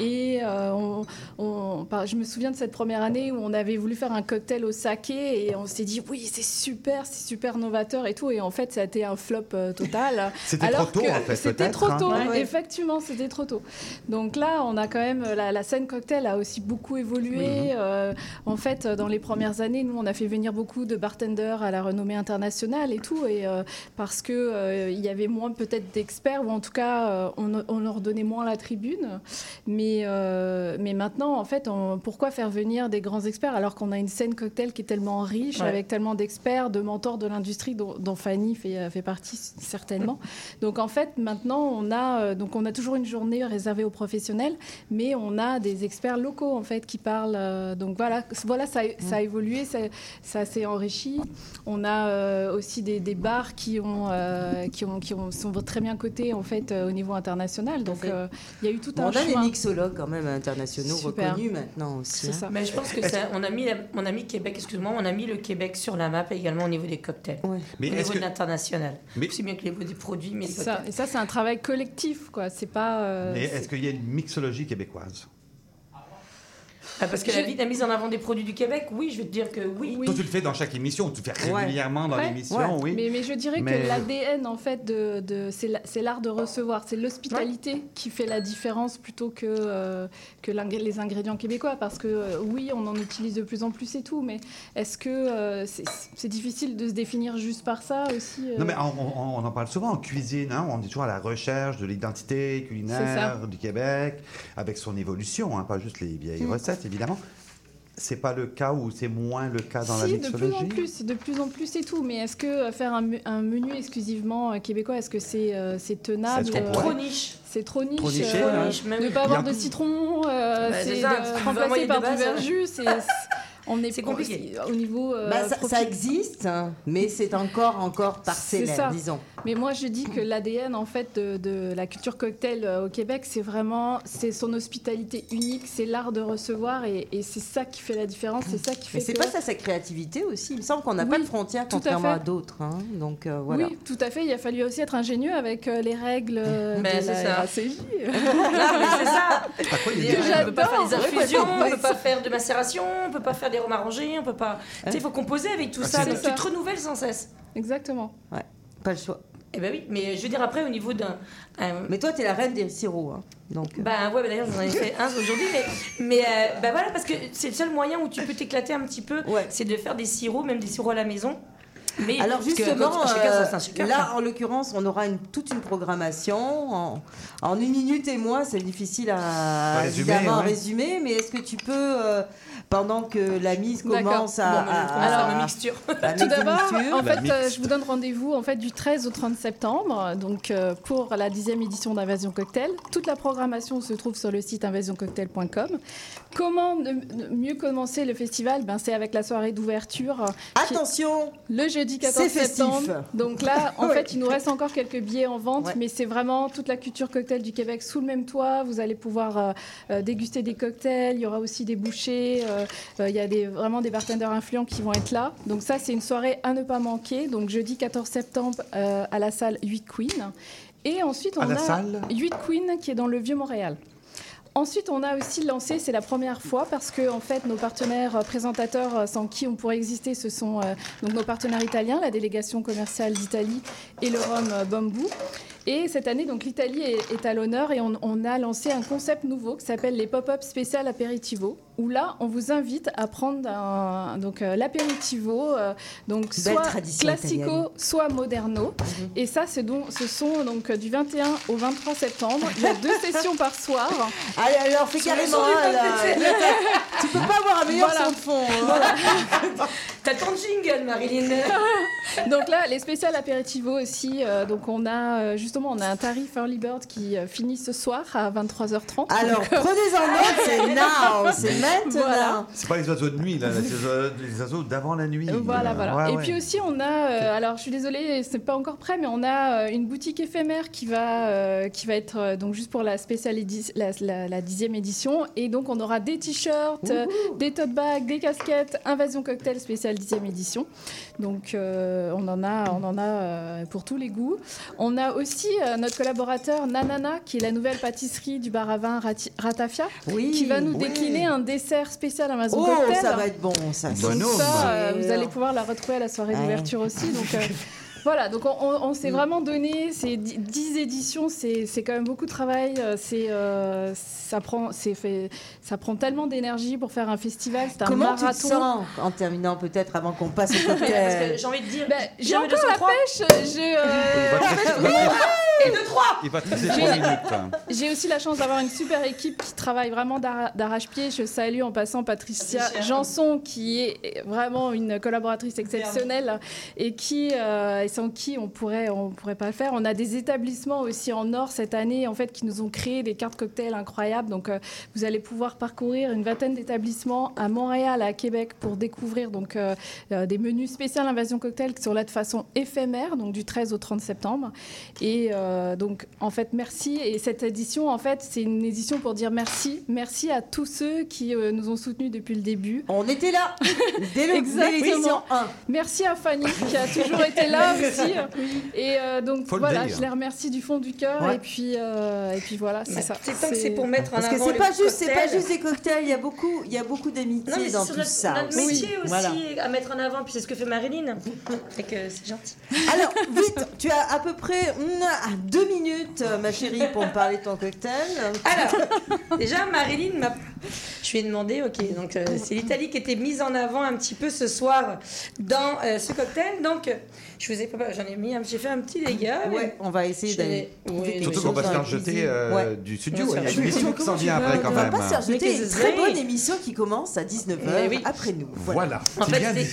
Et on- on- je me souviens de cette première année où on avait voulu faire un cocktail au saké et on s'est dit oui c'est super, c'est super novateur et tout. Et en fait ça a été un flop euh, total. <laughs> C'était Alors trop tôt, que en fait, C'était trop hein. tôt, ouais. effectivement, c'était trop tôt. Donc là, on a quand même la, la scène cocktail a aussi beaucoup évolué. Euh, en fait, dans les premières années, nous, on a fait venir beaucoup de bartenders à la renommée internationale et tout, et euh, parce que euh, il y avait moins peut-être d'experts ou en tout cas, on, on leur donnait moins la tribune. Mais euh, mais maintenant, en fait, on- pourquoi faire venir des grands experts alors qu'on a une scène cocktail qui est tellement riche Ouais. avec tellement d'experts, de mentors de l'industrie dont, dont Fanny fait, fait partie certainement. Donc en fait, maintenant, on a, euh, donc on a toujours une journée réservée aux professionnels, mais on a des experts locaux en fait qui parlent. euh, donc voilà, voilà ça, a- ça a évolué, ça, ça s'est enrichi. On a euh, aussi des, des bars qui ont, euh, qui ont, qui ont, sont très bien cotés en fait euh, au niveau international. Donc euh, il y a eu tout Bon, un on a des mixologues quand même internationaux Super. reconnus maintenant aussi. C'est hein. ça. Mais je pense que ça, on a mis, la- on a mis Québec, excuse-moi, on a mis le Québec sur la map également au niveau des cocktails, Ouais. Mais au est-ce niveau que- de l'international. Mais- Aussi bien que les des produits, mais ça. Et ça, c'est un travail collectif, quoi. C'est pas. euh, Mais est-ce qu'il y a une mixologie québécoise? Ah, parce que la, vie, la mise en avant des produits du Québec, oui, je vais te dire que oui. Toi, tu le fais dans chaque émission, tu le fais régulièrement dans Ouais. l'émission, oui. Mais, mais je dirais Mais- que l'ADN, en fait, de, de- c'est la- c'est l'art de recevoir. C'est l'hospitalité qui fait la différence plutôt que, euh, que les ingrédients québécois. Parce que euh, oui, on en utilise de plus en plus et tout, mais est-ce que euh, c'est difficile de se définir juste par ça aussi euh Non, mais on, on- on en parle souvent en cuisine, hein, on est toujours à la recherche de l'identité culinaire du Québec, avec son évolution, hein, pas juste les vieilles Mm. recettes, évidemment. C'est pas le cas ou c'est moins le cas dans la si, de plus en mixologie plus, de plus en plus et tout. Mais est-ce que euh, faire un, menu exclusivement euh, québécois, est-ce que c'est euh, c'est tenable C'est trop- Trop niche. C'est trop niche. Trop niché, euh, niche, même. Ne pas avoir de citron, euh, Bah, c'est remplacé par de du verjus. C'est- c'est- On est, C'est compliqué. Au niveau. euh, Bah, ça, existe, hein, mais c'est encore, encore parcellaire, disons. Mais moi, je dis que l'ADN en fait de, de la culture cocktail euh, au Québec, c'est vraiment c'est son hospitalité unique, c'est l'art de recevoir et, et c'est ça qui fait la différence, c'est ça qui fait Mais c'est que- pas ça sa créativité aussi. Il me semble qu'on n'a Oui, pas de frontières à contrairement à, fait. d'autres. hein. Donc euh, voilà. Oui, tout à fait. Il a fallu aussi être ingénieux avec euh, les règles Ben, <laughs> de c'est la ça. RACJ. <laughs> Non, mais c'est ça. Par quoi il y a Et, des on peut pas faire des infusions, on peut parce pas faire de macération, on peut pas faire des rhums arrangés, on peut pas. Tu sais, il faut composer avec tout Ah, ça. c'est Donc ça. tu te renouvelles sans cesse. Exactement. Ouais, pas le choix. Eh ben oui, mais je veux dire après au niveau d'un. un- Mais toi, tu es la reine des sirops. hein. Donc, euh, Bah ouais, bah d'ailleurs j'en ai fait un aujourd'hui, mais, mais euh, bah voilà, parce que c'est le seul moyen où tu peux t'éclater un petit peu, Ouais. c'est de faire des sirops, même des sirops à la maison. Mais Alors justement, euh, là en l'occurrence, on aura une- toute une programmation. En, en une minute et moi, c'est difficile à, À résumer, évidemment à ouais. résumer, mais est-ce que tu peux, euh, pendant que la mise commence à, Bon, à- commence à- ma mixture. Tout d'abord, en La fait, euh, je vous donne rendez-vous en fait du 13 au 30 septembre, donc euh, pour la dixième édition d'Invasion Cocktail. Toute la programmation se trouve sur le site invasioncocktail.com. Comment mieux commencer le festival? Ben c'est avec la soirée d'ouverture euh, qui- Attention, le jeudi 14 C'est festif. septembre. Donc là, <laughs> en Oui. fait, il nous reste encore quelques billets en vente, Ouais. mais c'est vraiment toute la culture cocktail du Québec sous le même toit. Vous allez pouvoir euh, déguster des cocktails. Il y aura aussi des bouchées. Euh, il y a des, vraiment des bartenders influents qui vont être là. Donc ça, c'est une soirée à ne pas manquer. Donc jeudi 14 septembre euh, à la salle 8 Queen. Et ensuite, on À la a salle 8 Queen qui est dans le Vieux-Montréal. Ensuite, on a aussi lancé, c'est la première fois, parce que en fait, nos partenaires euh, présentateurs sans qui on pourrait exister, ce sont euh, donc nos partenaires italiens, la délégation commerciale d'Italie et le rhum euh, Bambou. Et cette année, donc l'Italie est, est à l'honneur et on, on a lancé un concept nouveau qui s'appelle les pop-up spécial aperitivo, où là, on vous invite à prendre un- donc euh, l'apéritivo, euh, donc Belle soit classico, italienne. soit moderno. Et ça, c'est donc, ce sont donc du 21 au 23 septembre. Il y a deux sessions par soir. <laughs> allez, alors fais carrément <laughs> Tu peux pas avoir un meilleur Voilà. de fond. hein. <laughs> T'as ton jingle, Marilyn. Donc là, les spéciales apéritivo aussi. euh, donc on a euh, justement, on a un tarif Early Bird qui euh, finit ce soir à 23h30. Alors, Donc, euh, prenez-en note, <laughs> c'est now, c'est maintenant. Voilà. C'est pas les oiseaux de nuit, là, là, c'est les oiseaux- les oiseaux d'avant la nuit. Voilà, Euh, voilà. ouais, et ouais. puis aussi, on a, euh, alors je suis désolée, c'est pas encore prêt, mais on a euh, une boutique éphémère qui va, euh, qui va être euh, donc juste pour la spéciale la, la- la dixième édition. Et donc, on aura des t-shirts, euh, des tote bags, des casquettes, Invasion Cocktail spéciale dixième édition. Donc, euh, on en a, on en a euh, pour tous les goûts. On a aussi euh, notre collaborateur Nanana, qui est la nouvelle pâtisserie du bar à vin Rati- Ratafia, Oui, qui va nous oui. décliner un dessert spécial Amazon Oh, Cocktail. ça va être bon, ça. Bon. Ça, euh, vous allez pouvoir la retrouver à la soirée Ouais. d'ouverture aussi. Donc euh, <laughs> voilà, donc on, on- on s'est Mm. vraiment donné ces dix- 10 éditions, c'est c'est quand même beaucoup de travail. euh, C'est euh, ça prend, c'est fait, ça prend tellement d'énergie pour faire un festival. C'est un Comment tu te marathon. sens en terminant peut-être avant qu'on passe au <laughs> cocktail j'ai envie de dire. Ben, j'ai encore la 203. pêche. <laughs> J'ai euh, hein. J'ai aussi la chance d'avoir une super équipe qui travaille vraiment d'ar- d'arrache-pied. Je salue en passant Patricia Patricia. Janson, qui est vraiment une collaboratrice exceptionnelle et qui, euh, sans qui on pourrait, on pourrait pas le faire. On a des établissements aussi en or cette année, en fait, qui nous ont créé des cartes cocktails incroyables. Donc, euh, vous allez pouvoir parcourir une vingtaine d'établissements à Montréal, à Québec, pour découvrir donc euh, euh, des menus spéciaux Invasion Cocktail qui sont là de façon éphémère, donc du 13 au 30 septembre. Et euh, donc en fait, merci. Et cette édition, en fait, c'est une édition pour dire merci. Merci à tous ceux qui nous ont soutenus depuis le début. On était là dès <laughs> l'édition Exactement. 1. Merci à Fanny qui a toujours été là aussi. <laughs> Et euh, donc Faut voilà, je les remercie du fond du cœur. Ouais. Et puis euh, et puis voilà, c'est ça. c'est pas que c'est pour mettre en Parce que avant c'est pas juste, c'est pas juste des cocktails, il y a beaucoup, il y a beaucoup d'amitié dans c'est tout notre, ça. notre métier aussi Voilà. à mettre en avant, puis c'est ce que fait Marilyn. <laughs> Fait que c'est gentil. Alors, vite, tu as à peu près deux minutes, ma chérie, pour me parler de ton cocktail. Alors, déjà, Marilyn m'a. Je lui ai demandé, ok, donc euh, c'est l'Italie qui était mise en avant un petit peu ce soir dans euh, ce cocktail. Donc, euh, je vous ai pas. J'en ai mis, j'ai fait un petit dégât. mais- Ouais, on va essayer d'aller. Surtout qu'on va se faire jeter euh, Ouais. du studio. Il y a une émission qui s'en vient après quand On va même. pas se faire jeter une très bonne émission qui commence à 19h Mais oui. après nous. Voilà. En C'est fait.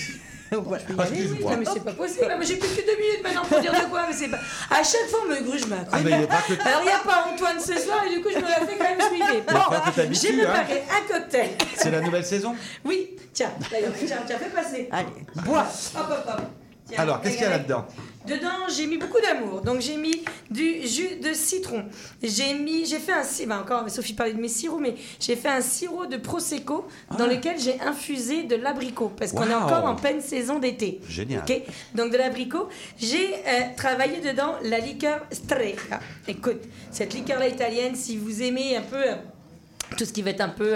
<laughs> Voilà. Ah, Oui, mais c'est pas possible. Ah, mais J'ai plus que deux minutes maintenant pour dire de quoi. Mais c'est pas... <laughs> À chaque fois, on me gruge ma Ah, mais il y a pas que- Alors, il n'y a pas Antoine ce soir, et du coup, je me la fais quand même suivre. Bon, j'ai hein. préparé un cocktail. C'est la nouvelle saison Oui, tiens, d'ailleurs, tiens, tiens, fais passer. Allez, bois. Hop, hop, hop. Tiens, Alors, qu'est-ce qu'il y a là-dedans? Dedans, j'ai mis beaucoup d'amour. Donc, j'ai mis du jus de citron. J'ai mis, j'ai fait un si- bah, encore, Sophie parlait de mes sirops, mais j'ai fait un sirop de prosecco dans lequel j'ai infusé de l'abricot parce qu'on est encore en pleine saison d'été. Génial. Donc de l'abricot. J'ai euh, travaillé dedans la liqueur Strega. Écoute, cette liqueur-là italienne, si vous aimez un peu. euh, tout ce qui va être un peu,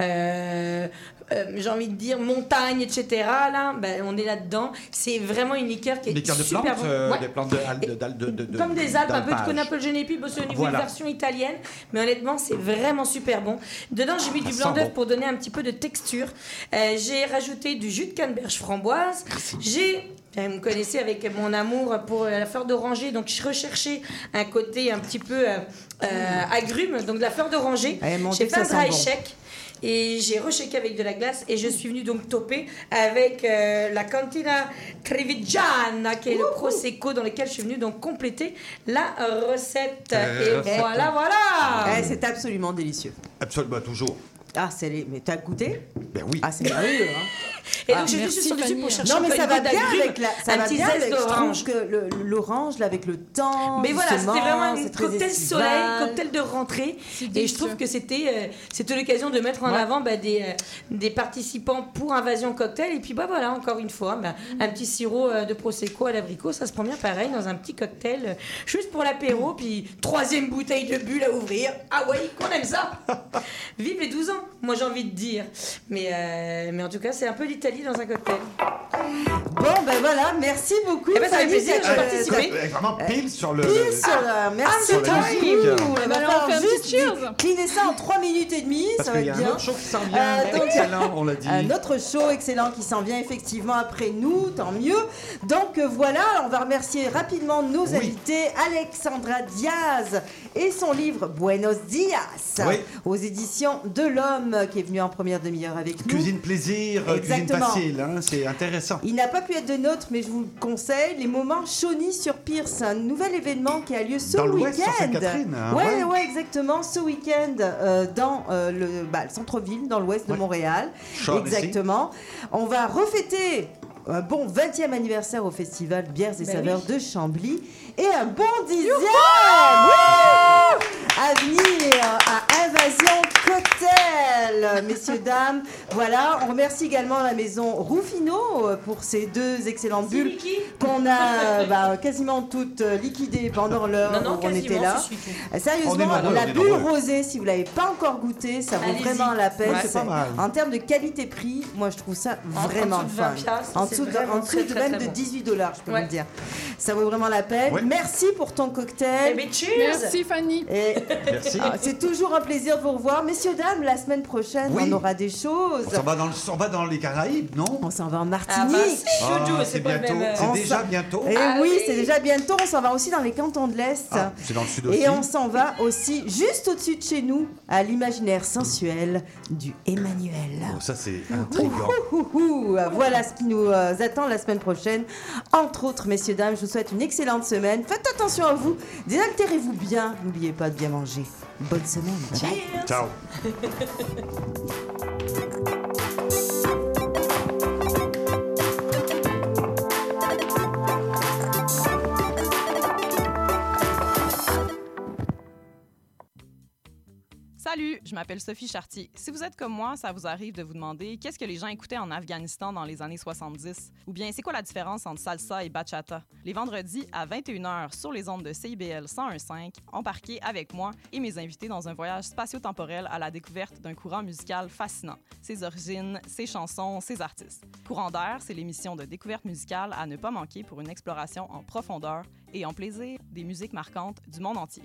euh, euh, j'ai envie de dire, montagne, etc. Là, ben, on est là-dedans. C'est vraiment une liqueur qui est cœurs de super plantes euh, Ouais. Des plantes de, de, Comme des Alpes, un peu de Genepi, c'est au niveau Voilà. une version italienne, mais honnêtement, c'est vraiment super bon. Dedans, j'ai mis Ça du blanc d'œuf bon. pour donner un petit peu de texture. Euh, j'ai rajouté du jus de canneberge framboise. J'ai vous me connaissez avec mon amour pour la fleur d'oranger, donc je recherchais un côté un petit peu euh, euh, agrume, donc de la fleur d'oranger. Dit J'ai que fait un dry shake et j'ai rechecké avec de la glace et je suis venue donc toper avec euh, la cantina Trevigiana qui est le prosecco dans lequel je suis venue donc compléter la recette Euh, et voilà voilà Eh, c'est absolument délicieux. Absolument, toujours. Ah, c'est les... mais t'as goûté? Ben oui. Ah, c'est merveilleux. Hein. <laughs> et Ah, donc juste sur Fanny. pour chercher Non, mais un ça va bien avec la, ça va bien avec, je trouve d'orange. que l'orange, là, avec le temps. Mais voilà, c'était vraiment un cocktail soleil, cocktail de rentrée. Et je trouve que c'était euh, c'était l'occasion de mettre en avant bah, des, euh, des participants pour Invasion Cocktail. Et puis bah, voilà, encore une fois, bah, un petit sirop euh, de Prosecco à l'abricot, ça se prend bien pareil dans un petit cocktail, juste pour l'apéro. Puis troisième bouteille de bulle à ouvrir. Ah oui, qu'on aime ça <laughs> Vive les 12 ans, moi j'ai envie de dire. Mais, euh, mais en tout cas, c'est un peu l'Italie dans un cocktail. Bon, ben voilà, merci beaucoup. Eh ben, ça fait plaisir, j'ai euh, participé. d'être- Euh, Vraiment pile sur le. Pile sur la... Merci sur la beaucoup. musique. On va Alors, faire on fait un juste cheers. cleaner ça en 3 minutes et demie, Parce ça va être bien. autre show qui s'en vient. Euh, donc, Excellent, on l'a dit. Un autre show excellent qui s'en vient effectivement après nous, tant mieux. Donc euh, voilà, on va remercier rapidement nos Oui. invités, Alexandra Diaz et son livre Buenos Dias Oui. aux éditions de l'Homme qui est venu en première demi-heure avec nous. Cuisine plaisir, euh, cuisine Exactement. Facile, hein, c'est intéressant. Il n'a pas pu être de nôtre, mais je vous le conseille, les moments Shawnee sur Pierce, un nouvel événement qui a lieu ce Dans week-end. Sainte-Catherine, hein, ouais, ouais. ouais, exactement, ce week-end euh, dans euh, le, bah, le centre-ville, dans l'Ouest de. Montréal. Sean, exactement. On va refêter un bon 20e anniversaire au festival Bières et Ben Saveurs oui. de Chambly et un bon dixième Wouh à venir à Invasion Cocktail, messieurs, dames. Voilà, on remercie également la maison Rufino euh, pour ces deux excellentes bulles qu'on a <laughs> bah, quasiment toutes euh, liquidées pendant l'heure Non, non, où on était là. Euh, Sérieusement, la bulle rosée, si vous l'avez pas encore goûté, ça vaut vraiment la peine. Ouais, C'est c'est pas mal. En termes de qualité-prix, moi je trouve ça En- en vraiment dessous de fun. 20 piastres, en dessous de, même de bon. 18 dollars, je peux Ouais. vous le dire. Ça vaut vraiment la peine. Ouais. Merci pour ton Eh cocktail. ben, cheers Merci Fanny. Et Merci. ah, c'est toujours un plaisir de vous revoir. Messieurs, dames, la semaine prochaine, Oui. on aura des choses. On s'en va, dans le- on va dans les Caraïbes, non? On s'en va en Ah bah, Martinique. c'est chaud, Ah, c'est le bientôt, euh, c'est déjà bientôt. Et Ah oui, oui. c'est déjà bientôt. On s'en va aussi dans les cantons de l'Est. Ah, c'est dans le sud aussi. Et on s'en va aussi juste au-dessus de chez nous, à l'imaginaire sensuel du Emmanuel. Oh, ça c'est intriguant. Ouh, ouh, ouh. Voilà ce qui nous euh, attend la semaine prochaine. Entre autres, messieurs, dames, je vous souhaite une excellente semaine. Faites attention à vous. Désaltérez-vous bien. N'oubliez pas de bien manger. Bonne semaine. Bye bye. Ciao. <laughs> Salut, je m'appelle Sophie Chartier. Si vous êtes comme moi, ça vous arrive de vous demander qu'est-ce que les gens écoutaient en Afghanistan dans les années 70 ou bien c'est quoi la différence entre salsa et bachata? Les vendredis à 21h sur les ondes de CIBL 101.5, embarquez avec moi et mes invités dans un voyage spatio-temporel à la découverte d'un courant musical fascinant, ses origines, ses chansons, ses artistes. Courant d'air, c'est l'émission de découverte musicale à ne pas manquer pour une exploration en profondeur et en plaisir des musiques marquantes du monde entier.